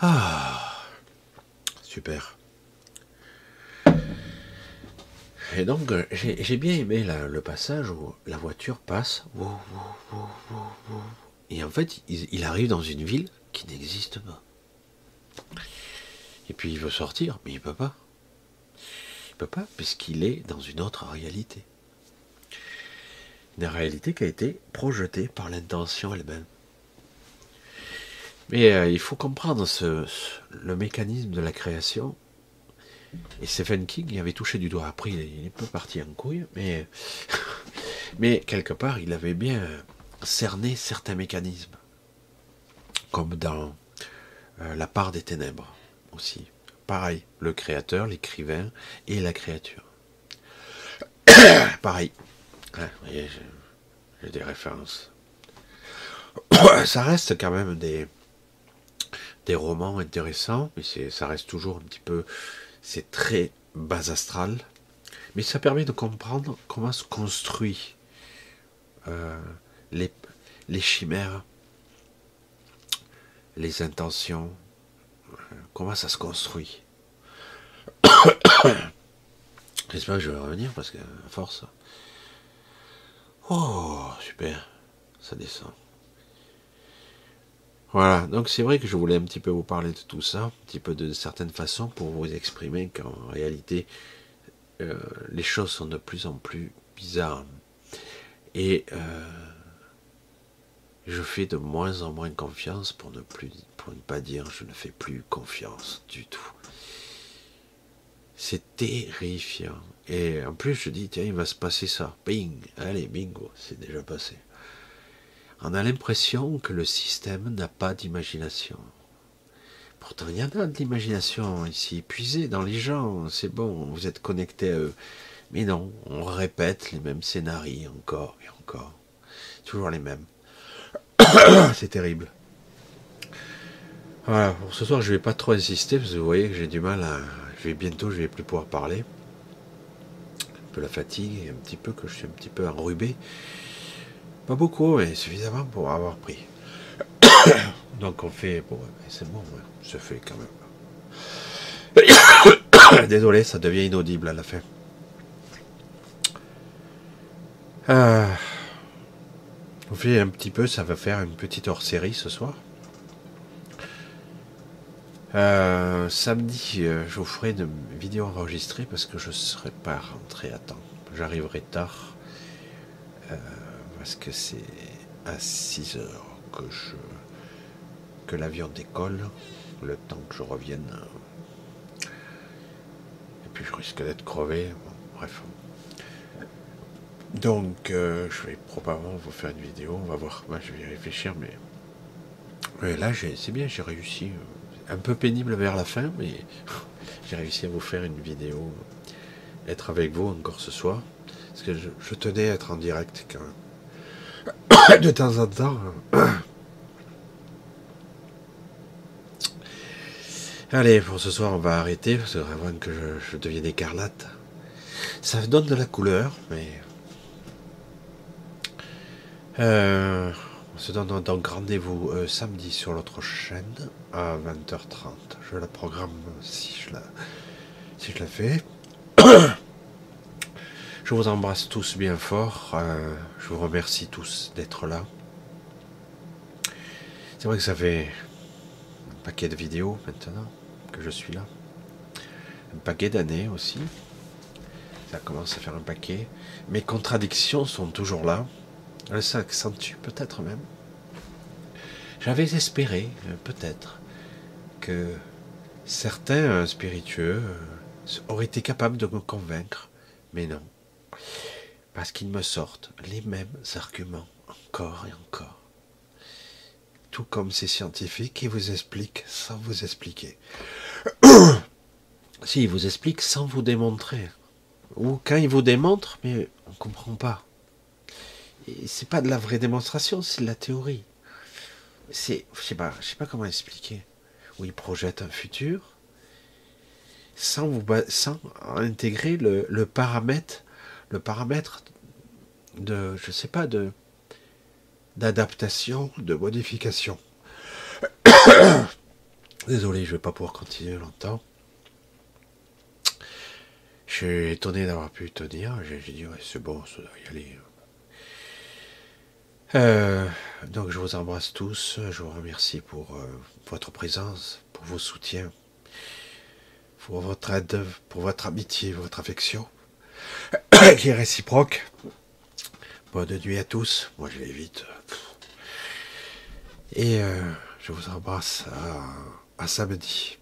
Ah, super. Et donc, j'ai bien aimé le passage où la voiture passe. Et en fait, il, arrive dans une ville qui n'existe pas. Et puis il veut sortir, mais il peut pas. Il peut pas, puisqu'il est dans une autre réalité. Une réalité qui a été projetée par l'intention elle-même. Mais euh, il faut comprendre ce, le mécanisme de la création. Et Stephen King y avait touché du doigt. Après, il est peu parti en couille, mais, (laughs) mais quelque part, il avait bien cerné certains mécanismes. Comme dans euh, la part des ténèbres aussi. Pareil, le créateur, l'écrivain et la créature. (coughs) Pareil. voyez, j'ai des références. (coughs) Ça reste quand même des, des romans intéressants, mais ça reste toujours un petit peu. C'est très bas astral, mais ça permet de comprendre comment se construit euh, les, chimères, les intentions, euh, comment ça se construit. (coughs) J'espère que je vais revenir parce que, force. Oh, super, ça descend. Voilà, donc c'est vrai que je voulais un petit peu vous parler de tout ça, un petit peu de certaines façons pour vous exprimer qu'en réalité, euh, les choses sont de plus en plus bizarres. Et euh, je fais de moins en moins confiance pour ne plus, pour ne pas dire je ne fais plus confiance du tout. C'est terrifiant. Et en plus, je dis, tiens, il va se passer ça. Bing, allez, bingo, c'est déjà passé on a l'impression que le système n'a pas d'imagination. Pourtant, il y en a de l'imagination ici, puisée dans les gens, c'est bon, vous êtes connectés à eux. Mais non, on répète les mêmes scénarios encore et encore. Toujours les mêmes. (coughs) c'est terrible. Voilà, pour ce soir, je ne vais pas trop insister, parce que vous voyez que j'ai du mal à... Je vais bientôt, je ne vais plus pouvoir parler. Un peu la fatigue, et un petit peu que je suis un petit peu enrubé. Pas beaucoup, mais suffisamment pour avoir pris. (coughs) Donc on fait. Bon, c'est bon, se fait quand même. (coughs) Désolé, ça devient inaudible à la fin. Euh, on fait un petit peu, ça va faire une petite hors-série ce soir. Euh, samedi, euh, je vous ferai une vidéo enregistrée parce que je ne serai pas rentré à temps. J'arriverai tard parce que c'est à 6 heures que je que l'avion décolle, le temps que je revienne. Et puis je risque d'être crevé. bref. Donc euh, je vais probablement vous faire une vidéo, on va voir. Moi, je vais y réfléchir, mais, là c'est bien, j'ai réussi. Un peu pénible vers la fin, mais (laughs) j'ai réussi à vous faire une vidéo, être avec vous encore ce soir. Parce que je, je tenais à être en direct quand même. (coughs) de temps en temps. (coughs) Allez, pour ce soir, on va arrêter, parce que avant que je, devienne écarlate. Ça donne de la couleur, mais... Euh, on se donne donc rendez-vous euh, samedi sur l'autre chaîne à 20h30. Je la programme la, si je la fais. (coughs) Je vous embrasse tous bien fort. Euh, je vous remercie tous d'être là. C'est vrai que ça fait un paquet de vidéos maintenant que je suis là. Un paquet d'années aussi. Ça commence à faire un paquet. Mes contradictions sont toujours là. Elles s'accentuent peut-être même. J'avais espéré, euh, peut-être, que certains euh, spiritueux auraient été capables de me convaincre. Mais non parce qu'ils me sortent les mêmes arguments encore et encore. Tout comme ces scientifiques qui vous expliquent sans vous expliquer. (coughs) si, ils vous expliquent sans vous démontrer. Ou quand ils vous démontrent, mais on ne comprend pas. C'est pas de la vraie démonstration, c'est de la théorie. C'est, je sais pas, sais pas comment expliquer. Où ils projettent un futur sans vous, sans intégrer le paramètre le paramètre de, je sais pas, de d'adaptation, de modification. (coughs) Désolé, je vais pas pouvoir continuer longtemps. Je suis étonné d'avoir pu tenir. J'ai dit, ouais, c'est bon, ça doit y aller. Euh, donc, je vous embrasse tous. Je vous remercie pour euh, votre présence, pour vos soutiens, pour votre aide, pour votre amitié, votre affection. (coughs) qui est réciproque. Bonne nuit à tous. Moi, je vais vite. Et euh, je vous embrasse à samedi.